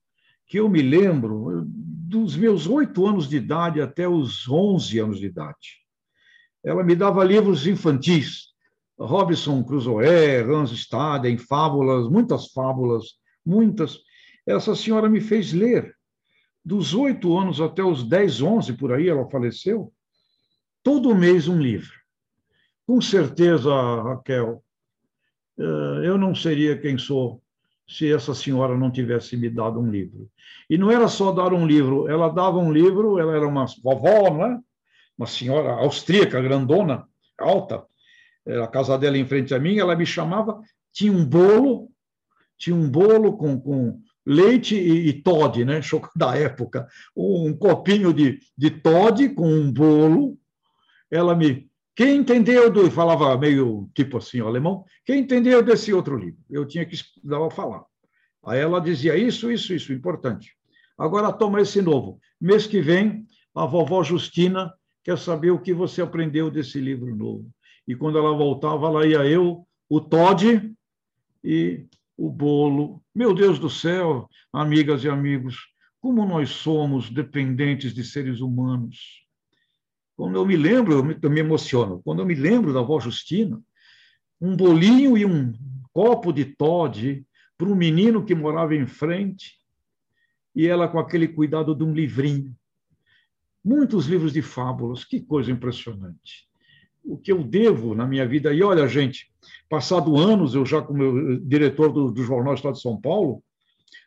que eu me lembro dos meus oito anos de idade até os onze anos de idade. Ela me dava livros infantis, Robinson Crusoe, Hans Staden, fábulas, muitas fábulas, muitas. Essa senhora me fez ler dos oito anos até os dez, onze, por aí, ela faleceu, todo mês um livro. Com certeza, Raquel, eh, eu não seria quem sou se essa senhora não tivesse me dado um livro. E não era só dar um livro, ela dava um livro, ela era uma vovó, não é? Uma senhora austríaca, grandona, alta, a casa dela em frente a mim, ela me chamava, tinha um bolo, tinha um bolo com, com leite e, e Todd, né? da época, um copinho de, de Todd com um bolo. Ela me. Quem entendeu do. Falava meio tipo assim, alemão. Quem entendeu desse outro livro? Eu tinha que dar a falar. Aí ela dizia isso, isso, isso, importante. Agora toma esse novo. Mês que vem, a vovó Justina quer saber o que você aprendeu desse livro novo. E quando ela voltava, lá ia eu, o Todd e o bolo. Meu Deus do céu, amigas e amigos, como nós somos dependentes de seres humanos. Quando eu me lembro, eu me, eu me emociono, quando eu me lembro da avó Justina, um bolinho e um copo de Todd para um menino que morava em frente, e ela com aquele cuidado de um livrinho. Muitos livros de fábulas, que coisa impressionante o que eu devo na minha vida. E olha, gente, passado anos, eu já como diretor do, do Jornal Estado de São Paulo,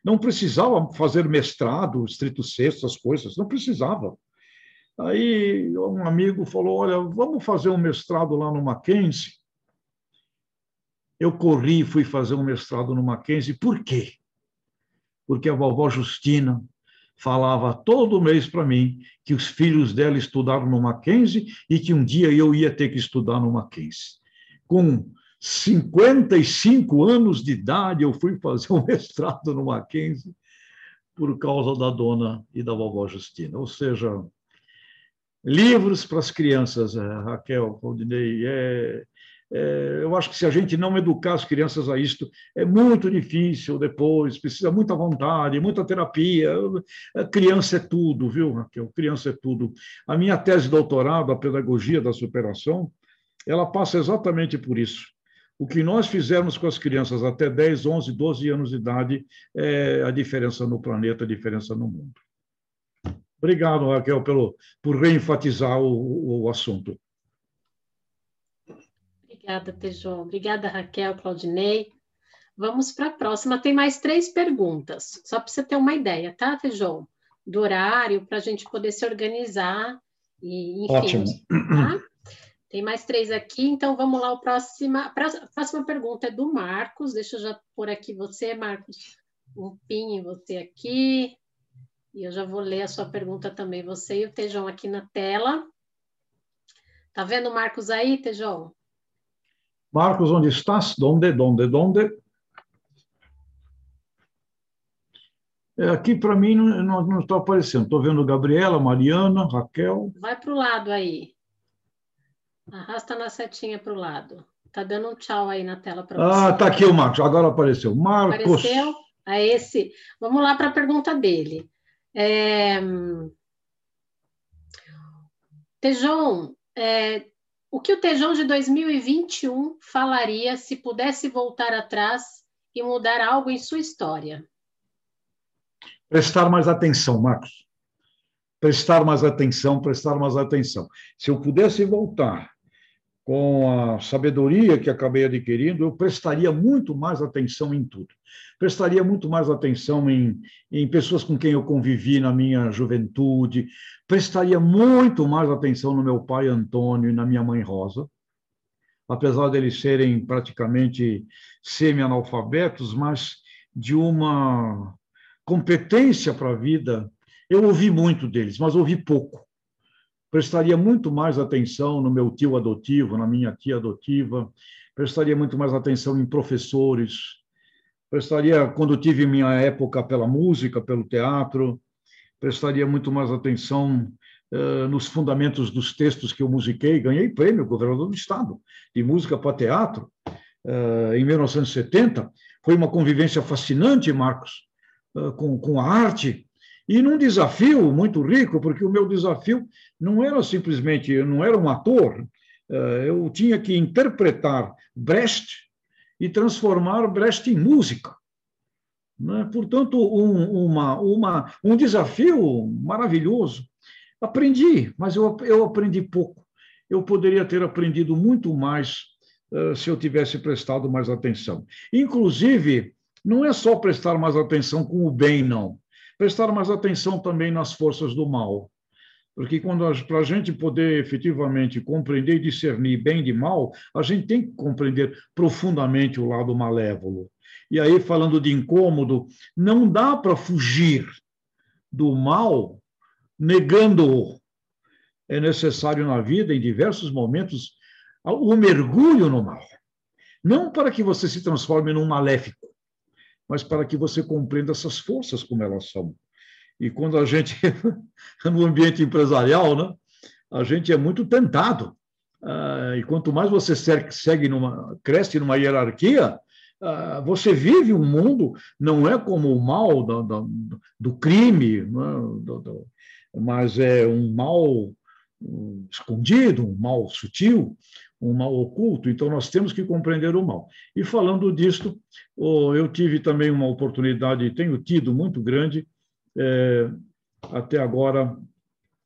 não precisava fazer mestrado, estrito sexto, essas coisas, não precisava. Aí um amigo falou, olha, vamos fazer um mestrado lá no Mackenzie. Eu corri e fui fazer um mestrado no Mackenzie. Por quê? Porque a vovó Justina falava todo mês para mim que os filhos dela estudaram no Mackenzie e que um dia eu ia ter que estudar no Mackenzie. Com 55 anos de idade, eu fui fazer um mestrado no Mackenzie por causa da dona e da vovó Justina. Ou seja, livros para as crianças, eh, Raquel, Claudinei, é, é, eu acho que se a gente não educar as crianças a isto, é muito difícil depois, precisa muita vontade, muita terapia. Criança é tudo, viu, Raquel? Criança é tudo. A minha tese de doutorado, a pedagogia da superação, ela passa exatamente por isso. O que nós fizermos com as crianças até 10, 11, 12 anos de idade é a diferença no planeta, a diferença no mundo. Obrigado, Raquel, pelo, por reenfatizar o, o assunto. Obrigada, Tejon. Obrigada, Raquel, Claudinei. Vamos para a próxima. Tem mais três perguntas, só para você ter uma ideia, tá, Tejon? Do horário, para a gente poder se organizar E, enfim, Ótimo. Tá? Tem mais três aqui, então vamos lá. O próxima, a próxima pergunta é do Marcos. Deixa eu já pôr aqui você, Marcos. Um pin em você aqui. E eu já vou ler a sua pergunta também. Você e o Tejão aqui na tela. Tá vendo o Marcos aí, Tejão? Marcos, onde estás? Donde, donde, donde? É, aqui para mim não está aparecendo. Estou vendo Gabriela, Mariana, Raquel. Vai para o lado aí. Arrasta na setinha para o lado. Tá dando um tchau aí na tela para você. Ah, tá aqui o Marcos. Agora apareceu. Marcos. Apareceu? A esse. Vamos lá para a pergunta dele. É... Tejon, é... o que o Tejon de 2021 falaria se pudesse voltar atrás e mudar algo em sua história? prestar mais atenção, Marcos. Prestar mais atenção, prestar mais atenção. Se eu pudesse voltar com a sabedoria que acabei adquirindo, eu prestaria muito mais atenção em tudo. Prestaria muito mais atenção em, em pessoas com quem eu convivi na minha juventude, prestaria muito mais atenção no meu pai Antônio e na minha mãe Rosa, apesar deles serem praticamente semi-analfabetos, mas de uma competência para a vida, eu ouvi muito deles, mas ouvi pouco. Prestaria muito mais atenção no meu tio adotivo, na minha tia adotiva, prestaria muito mais atenção em professores, prestaria, quando tive minha época pela música, pelo teatro, prestaria muito mais atenção nos fundamentos dos textos que eu musiquei. Ganhei prêmio governador do Estado de música para teatro em 1970. Foi uma convivência fascinante, Marcos, com, com a arte, e num desafio muito rico, porque o meu desafio não era simplesmente, eu não era um ator, eu tinha que interpretar Brecht e transformar Brecht em música. Né? Portanto, um, uma, uma, um desafio maravilhoso. Aprendi, mas eu, eu aprendi pouco. Eu poderia ter aprendido muito mais uh, se eu tivesse prestado mais atenção. Inclusive, não é só prestar mais atenção com o bem, não. Prestar mais atenção também nas forças do mal. Porque quando para a gente poder efetivamente compreender e discernir bem de mal, a gente tem que compreender profundamente o lado malévolo. E aí, falando de incômodo, não dá para fugir do mal negando-o. É necessário na vida, em diversos momentos, o mergulho no mal. Não para que você se transforme num maléfico, mas para que você compreenda essas forças como elas são. E quando a gente, no ambiente empresarial, né, a gente é muito tentado. Uh, e quanto mais você segue numa, cresce numa hierarquia, uh, você vive um mundo, não é como o mal do, do, do crime, né, do, mas é um mal escondido, um mal sutil, um mal oculto, então nós temos que compreender o mal. E falando disto, eu tive também uma oportunidade, tenho tido muito grande, é, até agora,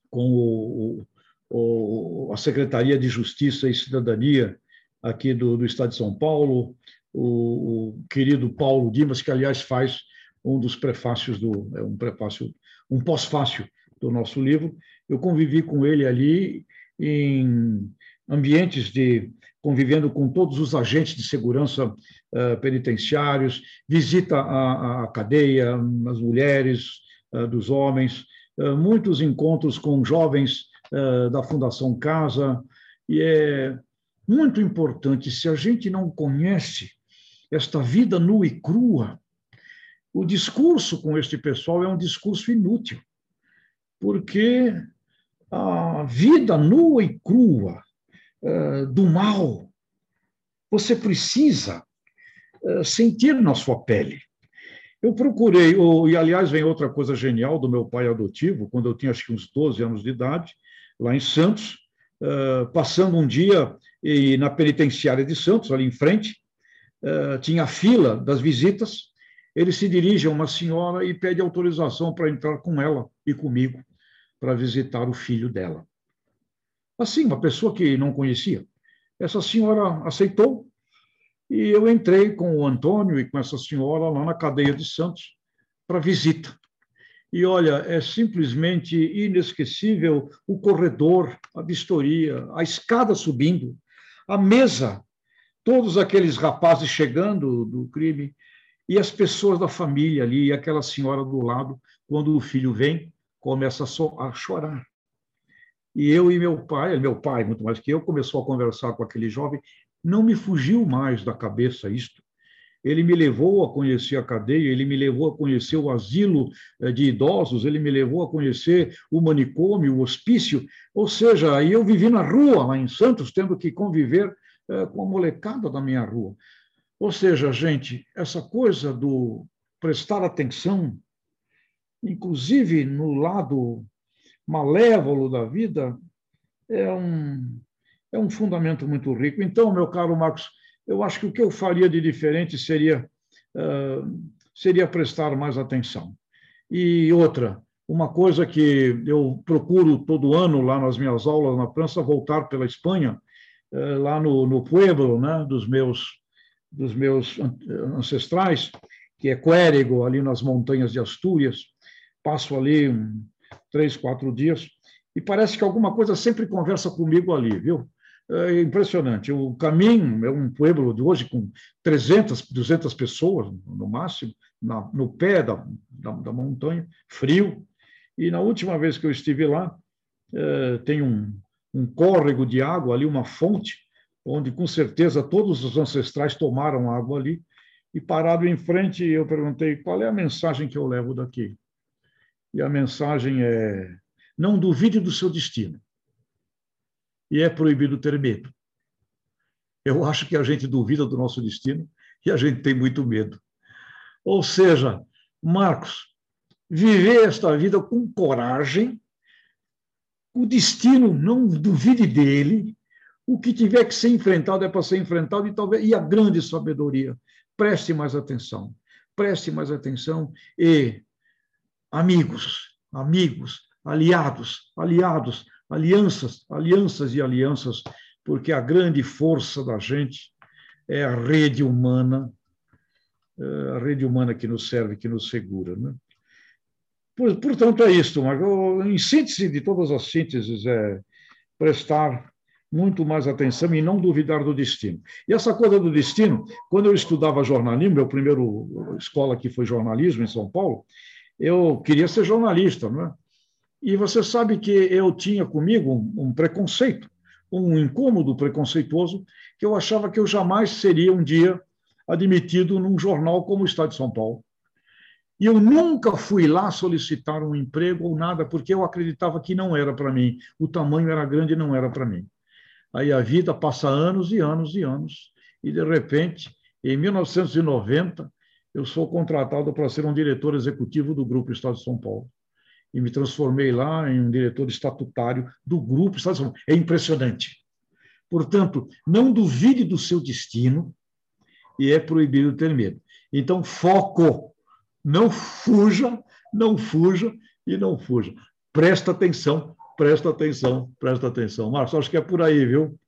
com o, o, a Secretaria de Justiça e Cidadania aqui do, do Estado de São Paulo, o, o, querido Paulo Dimas, que aliás faz um dos prefácios do é um prefácio, um pós-fácio do nosso livro. Eu convivi com ele ali em ambientes de convivendo com todos os agentes de segurança uh, penitenciários, visita a, a, cadeia, as mulheres, uh, dos homens, uh, muitos encontros com jovens da Fundação Casa, e é muito importante, se a gente não conhece esta vida nua e crua, o discurso com este pessoal é um discurso inútil, porque a vida nua e crua do mal, você precisa sentir na sua pele. Eu procurei, e aliás, vem outra coisa genial do meu pai adotivo, quando eu tinha acho que uns 12 anos de idade, lá em Santos, passando um dia na penitenciária de Santos, ali em frente, tinha a fila das visitas, ele se dirige a uma senhora e pede autorização para entrar com ela e comigo para visitar o filho dela. Assim, uma pessoa que não conhecia. Essa senhora aceitou e eu entrei com o Antônio e com essa senhora lá na cadeia de Santos para visita. E olha, é simplesmente inesquecível o corredor, a vistoria, a escada subindo, a mesa, todos aqueles rapazes chegando do crime e as pessoas da família ali, e aquela senhora do lado, quando o filho vem, começa a chorar. E eu e meu pai, meu pai muito mais que eu, começou a conversar com aquele jovem, não me fugiu mais da cabeça isto. Ele me levou a conhecer a cadeia, ele me levou a conhecer o asilo eh, de idosos, ele me levou a conhecer o manicômio, o hospício. Ou seja, eu vivi na rua, lá em Santos, tendo que conviver eh, com a molecada da minha rua. Ou seja, gente, essa coisa do prestar atenção, inclusive no lado malévolo da vida, é um, é um fundamento muito rico. Então, meu caro Marcos, eu acho que o que eu faria de diferente seria, uh, seria prestar mais atenção. E outra, uma coisa que eu procuro todo ano lá nas minhas aulas na França, voltar pela Espanha, uh, lá no, no pueblo né, dos, meus, dos meus ancestrais, que é Quérego, ali nas montanhas de Astúrias. Passo ali um, três, quatro dias, e parece que alguma coisa sempre conversa comigo ali, viu? É impressionante. O caminho é um pueblo de hoje com 300, 200 pessoas, no máximo, na, no pé da, da, da, montanha, frio. E na última vez que eu estive lá, é, tem um, um córrego de água ali, uma fonte, onde com certeza todos os ancestrais tomaram água ali. E parado em frente, eu perguntei qual é a mensagem que eu levo daqui. E a mensagem é: não duvide do seu destino e é proibido ter medo. Eu acho que a gente duvida do nosso destino e a gente tem muito medo. Ou seja, Marcos, viver esta vida com coragem, o destino, não duvide dele, o que tiver que ser enfrentado é para ser enfrentado e talvez e a grande sabedoria. Preste mais atenção. Preste mais atenção e amigos, amigos, aliados, aliados, alianças, alianças e alianças, porque a grande força da gente é a rede humana, é, a rede humana que nos serve, que nos segura. Né? Portanto, é isso, Marco. Em síntese de todas as sínteses, é prestar muito mais atenção e não duvidar do destino. E essa coisa do destino, quando eu estudava jornalismo, meu primeiro escola aqui foi jornalismo em São Paulo, eu queria ser jornalista, não é? E você sabe que eu tinha comigo um, um preconceito, um incômodo preconceituoso, que eu achava que eu jamais seria um dia admitido num jornal como o Estado de São Paulo. E eu nunca fui lá solicitar um emprego ou nada, porque eu acreditava que não era para mim. O tamanho era grande e não era para mim. Aí a vida passa anos e anos e anos, e de repente, em 1990, eu sou contratado para ser um diretor executivo do Grupo Estado de São Paulo e me transformei lá em um diretor estatutário do Grupo Estado de São Paulo. É impressionante. Portanto, não duvide do seu destino e é proibido ter medo. Então, foco. Não fuja, não fuja e não fuja. Presta atenção, presta atenção, presta atenção. Marcos, acho que é por aí, viu?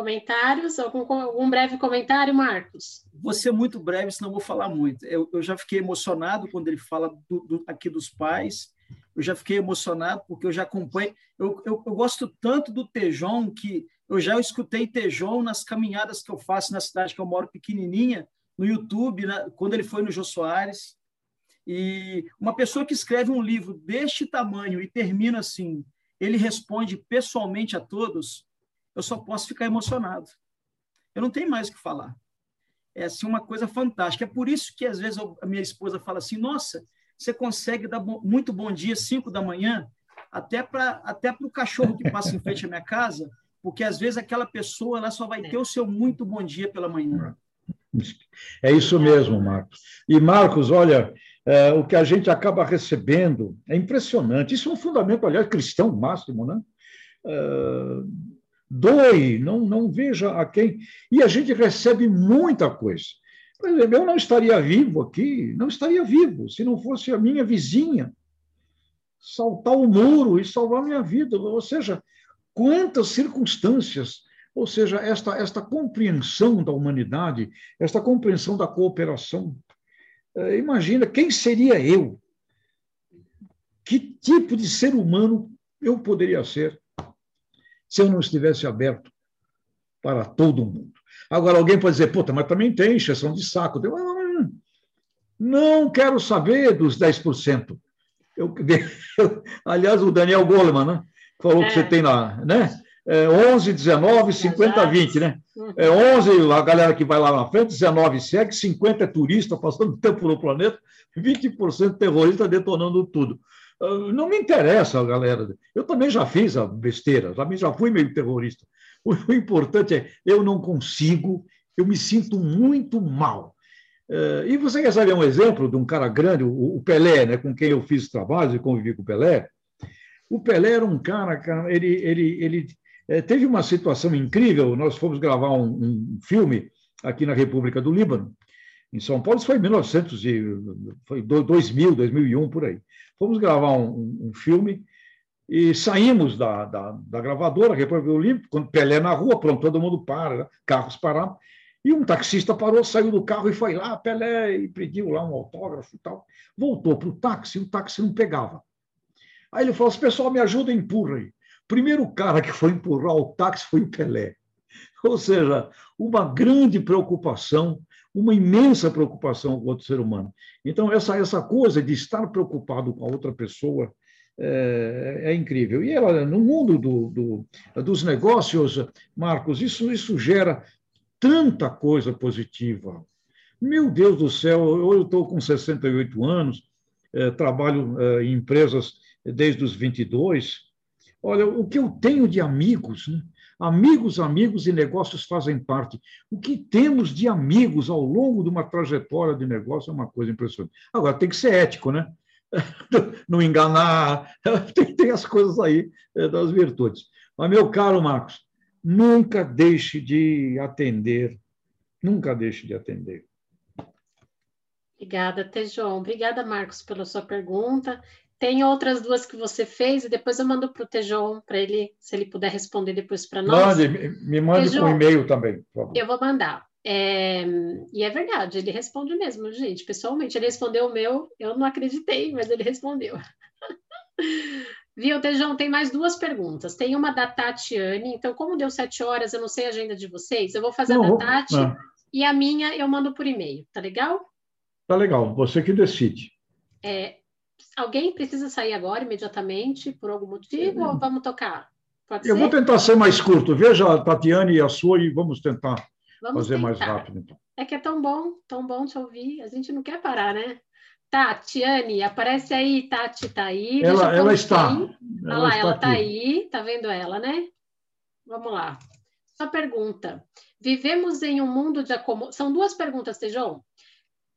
Comentários? Algum, algum breve comentário, Marcos? Vou ser muito breve, senão vou falar muito. Eu, eu já fiquei emocionado quando ele fala do, do, aqui dos pais. Eu já fiquei emocionado porque eu já acompanho. Eu, eu, eu gosto tanto do Tejon que eu já escutei Tejon nas caminhadas que eu faço na cidade que eu moro, pequenininha, no YouTube, na, quando ele foi no Jô Soares. E uma pessoa que escreve um livro deste tamanho e termina assim, ele responde pessoalmente a todos, eu só posso ficar emocionado. Eu não tenho mais o que falar. É assim uma coisa fantástica. É por isso que às vezes eu, a minha esposa fala assim: "Nossa, você consegue dar bo muito bom dia 5 da manhã até para até para o cachorro que passa em frente à minha casa, porque às vezes aquela pessoa ela só vai ter o seu muito bom dia pela manhã." É isso mesmo, Marcos. E Marcos, olha, é, o que a gente acaba recebendo é impressionante. Isso é um fundamento, aliás, cristão máximo, né? É, doe, não, não veja a quem. E a gente recebe muita coisa. Por exemplo, eu não estaria vivo aqui, não estaria vivo, se não fosse a minha vizinha saltar o muro e salvar minha vida. Ou seja, quantas circunstâncias, ou seja, esta, esta compreensão da humanidade, esta compreensão da cooperação. Eh, imagina quem seria eu? Que tipo de ser humano eu poderia ser se eu não estivesse aberto para todo mundo? Agora, alguém pode dizer, puta, mas também tem exceção de saco. Eu, não quero saber dos 10%. Eu, eu, aliás, o Daniel Goleman né, falou é. que você tem lá, né? É 11, 19, 50, 20, né? É 11, a galera que vai lá na frente, 19 segue, 50 é turista passando tempo no planeta, 20% terrorista detonando tudo. Ah, não me interessa, galera. Eu também já fiz a besteira, também já fui meio terrorista. O importante é eu não consigo, eu me sinto muito mal. Eh, e você quer saber um exemplo de um cara grande, o Pelé, né, com quem eu fiz trabalho e convivi com o Pelé? O Pelé era um cara, cara ele, ele, ele é, teve uma situação incrível. Nós fomos gravar um, um, filme aqui na República do Líbano, em São Paulo. Isso foi em 1900 e, foi 2000, 2001 por aí. Fomos gravar um, um filme e saímos da, da, da, gravadora República Líbano. Quando Pelé na rua, pronto, todo mundo para, né? carros pararam. E um taxista parou, saiu do carro e foi lá, Pelé, e pediu lá um autógrafo e tal. Voltou para o táxi, e o táxi não pegava. Aí ele falou: pessoal, me ajuda, empurra aí primeiro cara que foi empurrar o táxi foi o Pelé. Ou seja, uma grande preocupação, uma imensa preocupação com o outro ser humano. Então, essa, essa coisa de estar preocupado com a outra pessoa é, é incrível. E ela, no mundo do, do, dos negócios, Marcos, isso, isso gera tanta coisa positiva. Meu Deus do céu, eu estou com 68 anos, é, trabalho é, em empresas desde os 22, Olha, o que eu tenho de amigos, né? Amigos, amigos e negócios fazem parte. O que temos de amigos ao longo de uma trajetória de negócio é uma coisa impressionante. Agora, tem que ser ético, né? Não enganar, tem, tem as coisas aí é, das virtudes. Mas, meu caro Marcos, nunca deixe de atender, nunca deixe de atender. Obrigada, Tejon. Obrigada, Marcos, pela sua pergunta. Tem outras duas que você fez e depois eu mando para o Tejon para ele, se ele puder responder depois para nós. Mande, me mande Tejon, um e-mail também. Eu vou mandar. É, e é verdade, ele responde mesmo, gente. Pessoalmente, ele respondeu o meu, eu não acreditei, mas ele respondeu. Viu, Tejon? Tem mais duas perguntas. Tem uma da Tatiane, então, como deu sete horas, eu não sei a agenda de vocês, eu vou fazer não, a da Tati não. e a minha eu mando por e-mail, tá legal? Tá legal, você que decide. É, alguém precisa sair agora, imediatamente, por algum motivo, ou vamos tocar? Pode Eu ser? vou tentar ser mais curto. Veja a Tatiane e a sua e vamos tentar vamos fazer tentar. mais rápido. Então. É que é tão bom, tão bom te ouvir. A gente não quer parar, né? Tatiane, aparece aí, Tati tá aí. Ela, ela está. Ela Olha lá, está ela está aí, tá vendo ela, né? Vamos lá. Só pergunta. Vivemos em um mundo de acomodados. São duas perguntas, Tejão.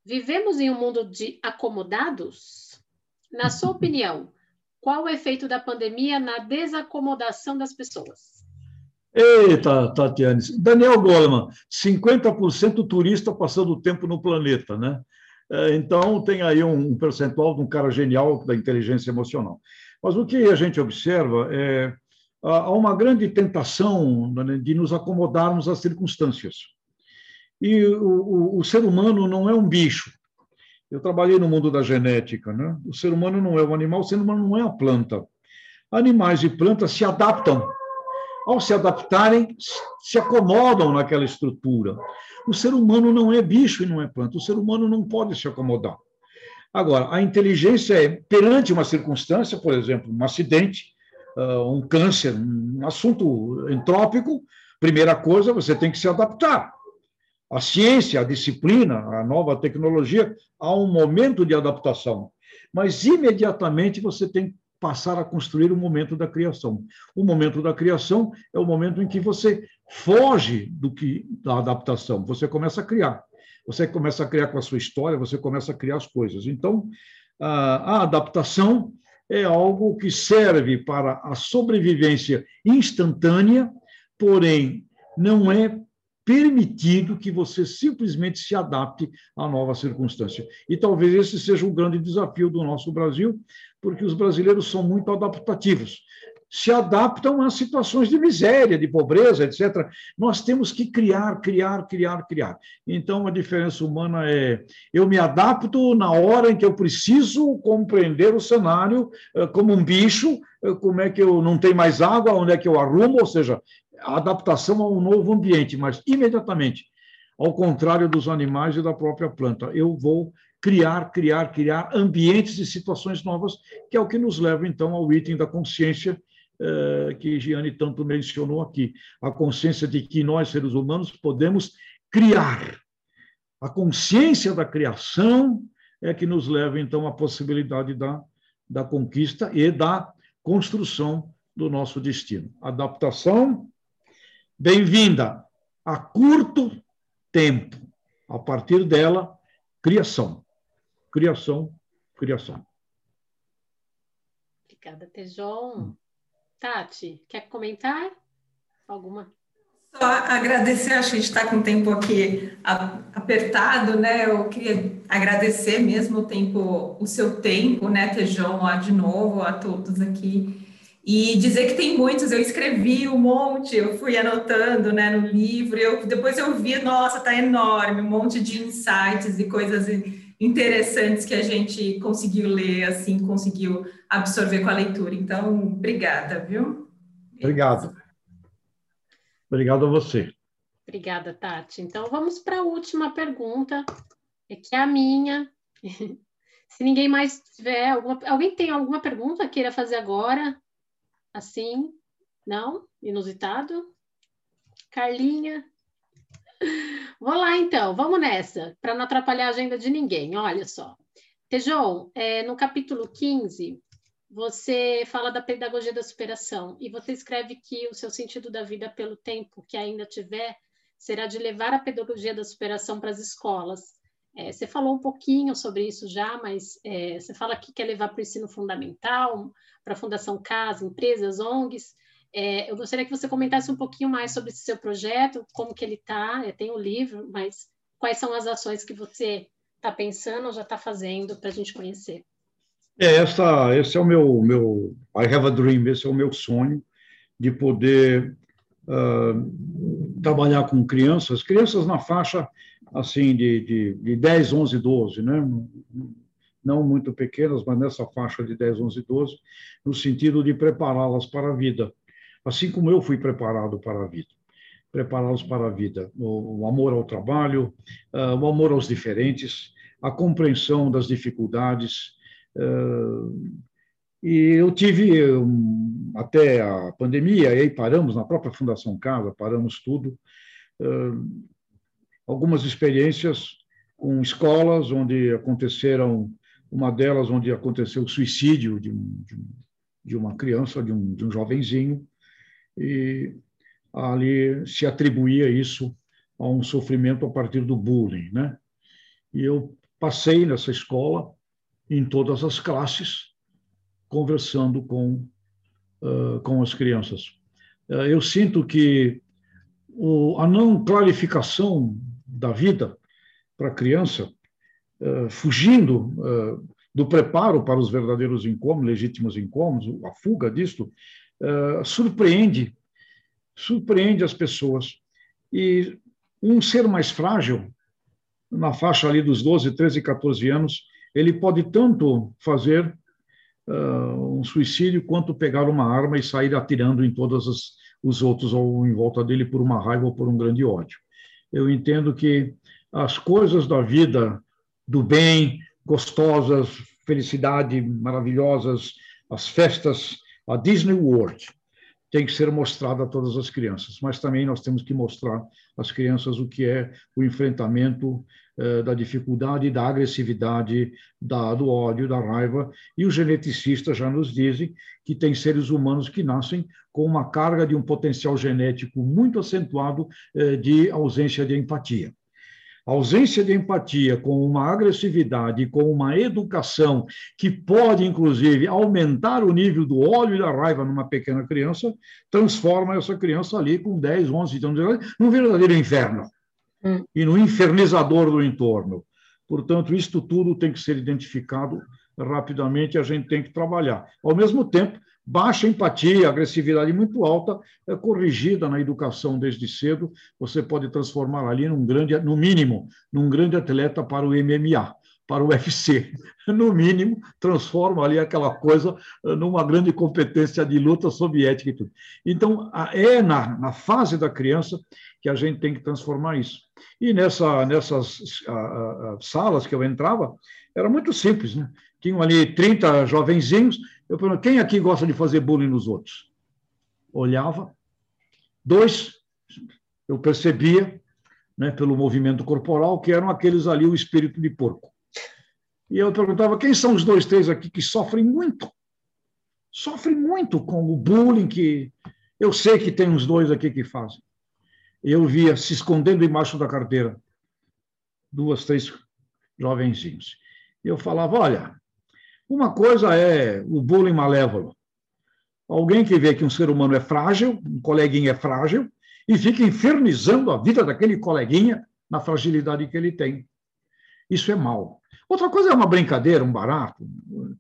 Vivemos em um mundo de acomodados? Na sua opinião, qual o efeito da pandemia na desacomodação das pessoas? Eita, Tatiane. Daniel Goleman, 50% turista passando tempo no planeta, né? É, então, tem aí um percentual de um cara genial da inteligência emocional. Mas o que a gente observa é há uma grande tentação né, de nos acomodarmos às circunstâncias. E o, o, o ser humano não é um bicho. Eu trabalhei no mundo da genética. Né? O ser humano não é um animal, o ser humano não é uma planta. Animais e plantas se adaptam. Ao se adaptarem, se acomodam naquela estrutura. O ser humano não é bicho e não é planta. O ser humano não pode se acomodar. Agora, a inteligência é, perante uma circunstância, por exemplo, um acidente, ah, um câncer, um assunto entrópico, primeira coisa, você tem que se adaptar a ciência, a disciplina, a nova tecnologia, há um momento de adaptação. Mas imediatamente você tem que passar a construir o momento da criação. O momento da criação é o momento em que você foge do que da adaptação, você começa a criar. Você começa a criar com a sua história, você começa a criar as coisas. Então, a, a adaptação é algo que serve para a sobrevivência instantânea, porém não é permitido que você simplesmente se adapte à nova circunstância. E talvez esse seja o grande desafio do nosso Brasil, porque os brasileiros são muito adaptativos. se adaptam a situações de miséria, de pobreza, etc. Nós temos que criar, criar, criar, criar. Então, a diferença humana é: eu me adapto na hora em que eu preciso compreender o cenário eh, como um bicho, eh, como é que eu não tenho mais água, onde é que eu arrumo, ou seja, a adaptação a um novo ambiente, mas imediatamente, ao contrário dos animais e da própria planta, eu vou criar, criar, criar ambientes e situações novas, que é o que nos leva, então, ao item da consciência, eh, que Giane tanto mencionou aqui, a consciência de que nós, seres humanos, podemos criar. A consciência da criação é que nos leva, então, à possibilidade da, da conquista e da construção do nosso destino. Adaptação, bem-vinda a curto tempo. A partir dela, criação. Criação, criação. Obrigada, Tejon. Tati, quer comentar alguma? Só agradecer, acho que a gente está com o tempo aqui apertado, né? Eu queria agradecer mesmo o tempo, o seu tempo, né, Tejon, lá de novo, a todos aqui. E dizer que tem muitos, eu escrevi um monte, eu fui anotando né, no livro, eu, depois eu vi, nossa, tá enorme, um monte de insights e coisas interessantes que a gente conseguiu ler, assim, conseguiu absorver com a leitura. Então, obrigada, viu? Obrigado. Obrigado a você. Obrigada, Tati. Então, vamos para a última pergunta, que é a minha. Se ninguém mais tiver alguma... Alguém tem alguma pergunta queira fazer agora? Assim? Não? Inusitado? Carlinha? Vou lá então, vamos nessa, para não atrapalhar a agenda de ninguém. Olha só. Tejon, é, no capítulo 15, você fala da pedagogia da superação e você escreve que o seu sentido da vida pelo tempo que ainda tiver será de levar a pedagogia da superação para as escolas. É, você falou um pouquinho sobre isso já, mas é, você fala que quer levar para o ensino fundamental, para a Fundação Casa, empresas, ONGs. É, eu gostaria que você comentasse um pouquinho mais sobre esse seu projeto, como que ele está, tem o um livro, mas quais são as ações que você está pensando ou já está fazendo para a gente conhecer? É, essa, esse é o meu, meu, I have a dream, esse é o meu sonho de poder uh, trabalhar com crianças, crianças na faixa assim de, de, de 10, 11, 12, né? não muito pequenas, mas nessa faixa de 10, 11, 12, no sentido de prepará-las para a vida assim como eu fui preparado para a vida. Prepará-los para a vida, o, amor ao trabalho, uh, o amor aos diferentes, a compreensão das dificuldades. Uh, e eu tive, até a pandemia, e aí paramos na própria Fundação Casa, paramos tudo, uh, algumas experiências com escolas onde aconteceram, uma delas onde aconteceu o suicídio de, um, de, uma criança, de um, de um jovenzinho, e ali se atribuía isso a um sofrimento a partir do bullying, né? E eu passei nessa escola em todas as classes conversando com uh, com as crianças. Uh, eu sinto que o, a não clarificação da vida para a criança, uh, fugindo do preparo para os verdadeiros incômodos, legítimos incômodos, a fuga disto, uh, surpreende, surpreende as pessoas. E um ser mais frágil, na faixa ali dos 12, 13, 14 anos, ele pode tanto fazer uh, um suicídio quanto pegar uma arma e sair atirando em todos os, os outros ou em volta dele por uma raiva ou por um grande ódio. Eu entendo que as coisas da vida, do bem, gostosas, felicidade, maravilhosas, as festas a Disney World tem que ser mostrada a todas as crianças, mas também nós temos que mostrar às crianças o que é o enfrentamento eh, da dificuldade, da agressividade, da, do ódio, da raiva. E os geneticistas já nos dizem que tem seres humanos que nascem com uma carga de um potencial genético muito acentuado eh, de ausência de empatia. A ausência de empatia com uma agressividade, com uma educação que pode, inclusive, aumentar o nível do ódio e da raiva numa pequena criança, transforma essa criança ali com 10, 11 anos de idade num verdadeiro inferno hum. e no infernizador do entorno. Portanto, isto tudo tem que ser identificado rapidamente e a gente tem que trabalhar. Ao mesmo tempo, Baixa empatia, agressividade muito alta, é corrigida na educação desde cedo, você pode transformar ali num grande, no mínimo, num grande atleta para o MMA, para o UFC. No mínimo, transforma ali aquela coisa eh, numa grande competência de luta soviética e tudo. Então, é na, na fase da criança que a gente tem que transformar isso. E nessa, nessas salas que eu entrava, era muito simples, né? Tinham ali 30 jovenzinhos, eu perguntei, quem aqui gosta de fazer bullying nos outros? Olhava, dois, eu percebia, né, pelo movimento corporal, que eram aqueles ali, o espírito de porco. E eu perguntava, quem são os dois, três aqui que sofrem muito? Sofrem muito com o bullying que eu sei que tem uns dois aqui que fazem. Eu via se escondendo embaixo da carteira duas, três jovenzinhos. Eu falava, olha, uma coisa é o bullying malévolo. Alguém que vê que um ser humano é frágil, um coleguinha é frágil, e fica infernizando a vida daquele coleguinha na fragilidade que ele tem. Isso é mal. Outra coisa é uma brincadeira, um barato,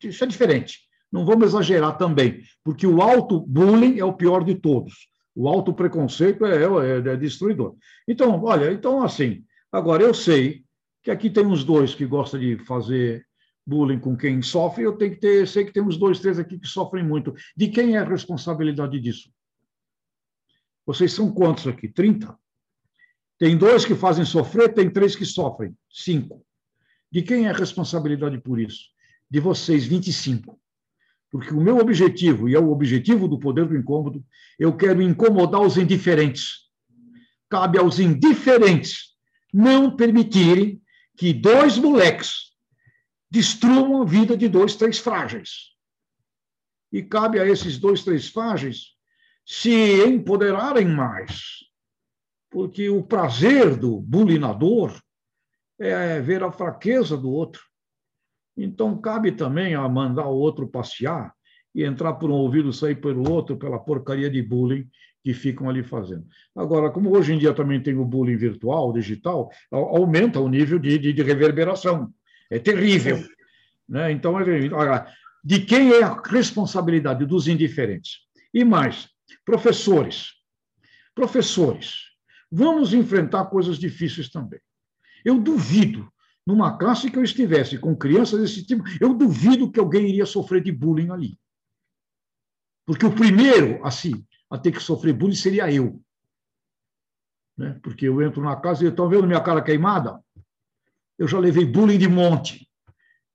isso é diferente. Não vamos exagerar também, porque o auto-bullying é o pior de todos. O auto-preconceito é, é, é destruidor. Então, olha, então assim, agora eu sei que aqui tem uns dois que gostam de fazer bullying com quem sofre, eu tenho que ter, sei que tem uns dois, três aqui que sofrem muito. De quem é a responsabilidade disso? Vocês são quantos aqui? 30? Tem dois que fazem sofrer, tem três que sofrem. Cinco. De quem é a responsabilidade por isso? De vocês, 25. Porque o meu objetivo, e é o objetivo do poder do incômodo, eu quero incomodar os indiferentes. Cabe aos indiferentes não permitirem que dois moleques destruam a vida de dois, três frágeis. E cabe a esses dois, três frágeis se empoderarem mais, porque o prazer do bulinador é ver a fraqueza do outro. Então, cabe também a mandar o outro passear e entrar por um ouvido, sair pelo outro, pela porcaria de bullying que ficam ali fazendo. Agora, como hoje em dia também tem o bullying virtual, digital, aumenta o nível de, de, de reverberação. É terrível. Né? Então, é de quem é a responsabilidade? Dos indiferentes. E mais, professores. Professores, vamos enfrentar coisas difíceis também. Eu duvido, numa classe que eu estivesse com crianças desse tipo, eu duvido que alguém iria sofrer de bullying ali. Porque o primeiro, assim, a ter que sofrer bullying seria eu. Né? Porque eu entro na casa e estão vendo minha cara queimada? Eu já levei bullying de monte.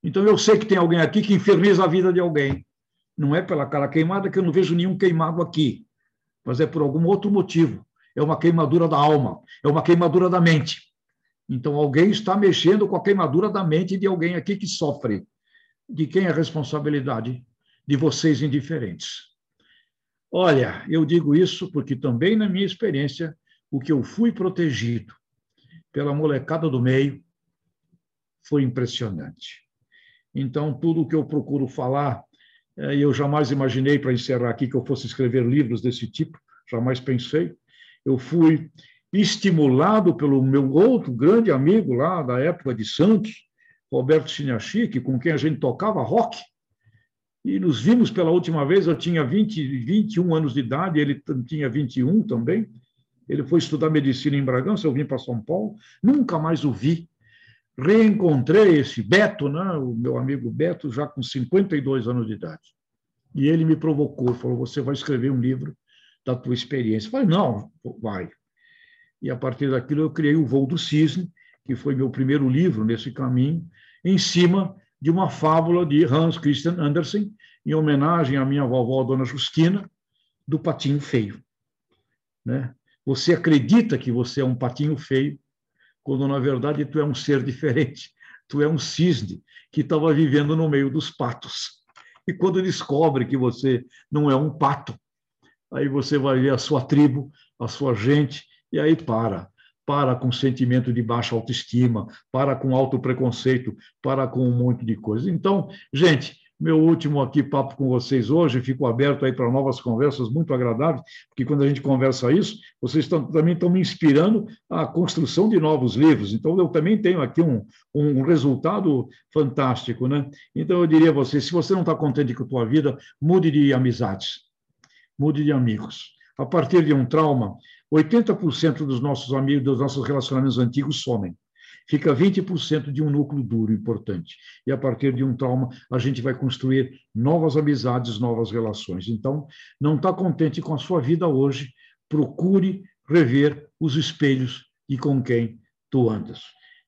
Então eu sei que tem alguém aqui que inferniza a vida de alguém. Não é pela cara queimada que eu não vejo nenhum queimado aqui, mas é por algum outro motivo. É uma queimadura da alma, é uma queimadura da mente. Então alguém está mexendo com a queimadura da mente de alguém aqui que sofre. De quem é a responsabilidade? De vocês indiferentes. Olha, eu digo isso porque também na minha experiência, o que eu fui protegido pela molecada do meio foi impressionante. Então, tudo o que eu procuro falar, é, eu jamais imaginei, para encerrar aqui, que eu fosse escrever livros desse tipo, jamais pensei. Eu fui estimulado pelo meu outro grande amigo lá da época de Santos, Roberto Chinachique, com quem a gente tocava rock, e nos vimos pela última vez, eu tinha 20, 21 anos de idade, ele tinha 21 também. Ele foi estudar medicina em Bragança, eu vim para São Paulo, nunca mais o vi. Reencontrei esse Beto, né, o meu amigo Beto, já com 52 anos de idade. E ele me provocou, falou: Você vai escrever um livro da tua experiência. Eu falei: Não, vai. E a partir daquilo eu criei o Voo do Cisne, que foi meu primeiro livro nesse caminho, em cima de uma fábula de Hans Christian Andersen, em homenagem à minha vovó, Dona Justina, do patinho feio. Né? Você acredita que você é um patinho feio, quando na verdade tu é um ser diferente. Tu é um cisne que estava vivendo no meio dos patos. E quando descobre que você não é um pato, aí você vai ver a sua tribo, a sua gente, e aí para para com sentimento de baixa autoestima, para com alto preconceito, para com um monte de coisas. Então, gente, meu último aqui papo com vocês hoje, fico aberto aí para novas conversas muito agradáveis, porque quando a gente conversa isso, vocês estão, também estão me inspirando à construção de novos livros. Então, eu também tenho aqui um, um resultado fantástico, né? Então, eu diria a você, se você não está contente com a tua vida, mude de amizades, mude de amigos. A partir de um trauma, 80% dos nossos amigos, dos nossos relacionamentos antigos somem fica 20% de um núcleo duro importante. E a partir de um trauma, a gente vai construir novas amizades, novas relações. Então, não está contente com a sua vida hoje, procure rever os espelhos e com quem tu andas.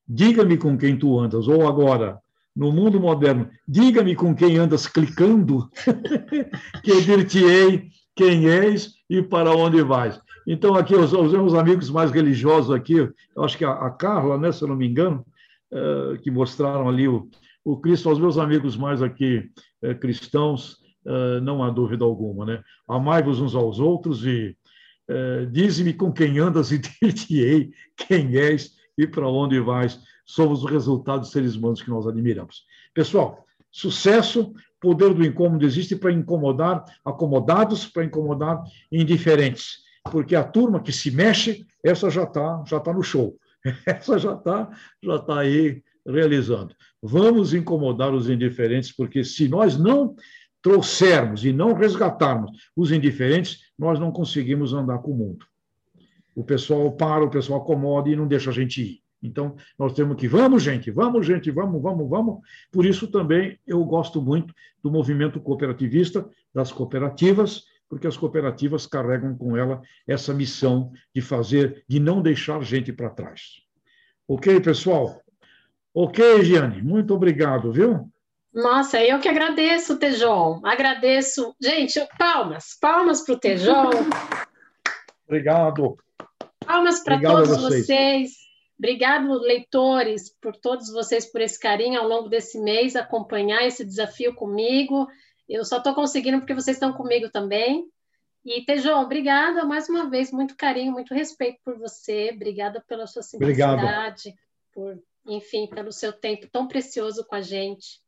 Diga-me com quem tu andas, ou agora, no mundo moderno, diga-me com quem andas clicando, que dir-te-ei quem és e para onde vais. Então, aqui, os, os meus amigos mais religiosos aqui, eu acho que a, a Carla, né, se eu não me engano, é, que mostraram ali o, o Cristo, aos meus amigos mais aqui é, cristãos, é, não há dúvida alguma, né? Amai-vos uns aos outros e dize-me com quem andas e dir-te-ei quem és e para onde vais. Somos o resultado dos seres humanos que nós admiramos. Pessoal, sucesso, poder do incômodo existe para incomodar acomodados, para incomodar indiferentes porque a turma que se mexe, essa já está já tá no show. Essa já está já tá aí realizando. Vamos incomodar os indiferentes, porque se nós não trouxermos e não resgatarmos os indiferentes, nós não conseguimos andar com o mundo. O pessoal para, o pessoal acomoda e não deixa a gente ir. Então, nós temos que, vamos, gente, vamos, gente, vamos, vamos, vamos. Por isso também eu gosto muito do movimento cooperativista, das cooperativas, porque as cooperativas carregam com ela essa missão de fazer, de não deixar gente para trás. Ok, pessoal? Ok, Giane, muito obrigado, viu? Nossa, eu que agradeço, Tejon. Agradeço. Gente, palmas, palmas para o Tejon. Obrigado. Palmas para todos vocês. vocês. Obrigado, leitores, por todos vocês, por esse carinho ao longo desse mês, acompanhar esse desafio comigo. Eu só estou conseguindo porque vocês estão comigo também. E, Tejon, obrigada mais uma vez, muito carinho, muito respeito por você, obrigada pela sua simplicidade, Obrigado. por, enfim, pelo seu tempo tão precioso com a gente.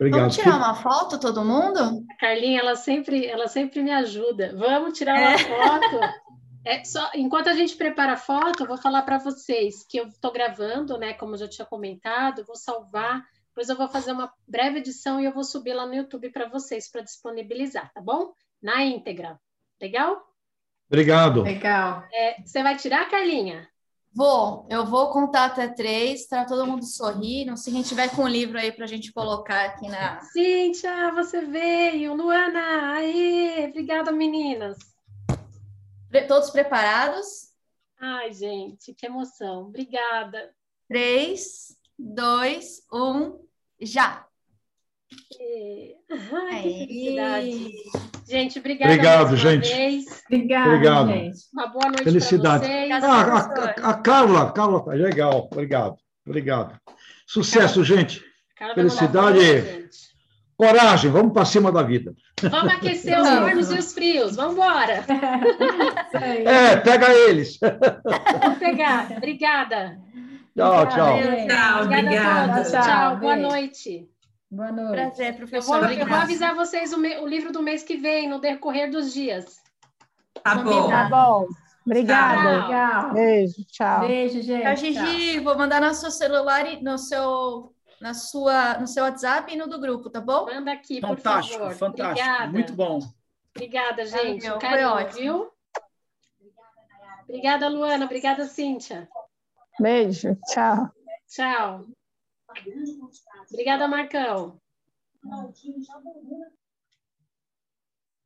Obrigado. Vamos tirar uma foto, todo mundo? A Carlinha, ela sempre, ela sempre me ajuda. Vamos tirar uma é. foto. É, só, enquanto a gente prepara a foto, eu vou falar para vocês que eu estou gravando, né? Como eu já tinha comentado, vou salvar depois eu vou fazer uma breve edição e eu vou subir lá no YouTube para vocês, para disponibilizar, tá bom? Na íntegra. Legal? Obrigado. Legal. É, você vai tirar, Carlinha? Vou. Eu vou contar até três, para todo mundo sorrir. Se a gente tiver com o um livro aí para a gente colocar aqui na... Cíntia, você veio. Luana, aí. Obrigada, meninas. Todos preparados? Ai, gente, que emoção. Obrigada. Três, dois, um já. Ai, que felicidade. Gente, obrigada. Obrigado, gente. Obrigada, Obrigado. gente. Uma boa noite Felicidade. Ah, a, a, a, Carla, Carla, tá legal. Obrigado. Obrigado. Sucesso, Carla. gente. Carla Felicidade. Coragem, vamos para cima da vida. Vamos aquecer os mornos e os frios. Vamos embora. É, pega eles. Vou pegar. Obrigada. Tchau, tchau. Tchau, obrigada. Tchau, tchau. Boa noite. Boa noite. Prazer, professor. Eu vou, eu vou avisar vocês o, me, o, livro do mês que vem, no decorrer dos dias. Tá bom. Tá bom. Obrigada. Tchau. Beijo, tchau. Beijo, gente. Tchau, Gigi. Tchau. Vou mandar no seu celular e no seu, na sua, no seu WhatsApp e no do grupo, tá bom? Manda aqui, fantástico, por favor. Fantástico, Obrigada. Muito bom. Obrigada, gente. Valeu, Carinho, foi ótimo. viu? Obrigada, Luana. Obrigada, Cíntia. Beijo, tchau. Tchau. Obrigada, Marcão.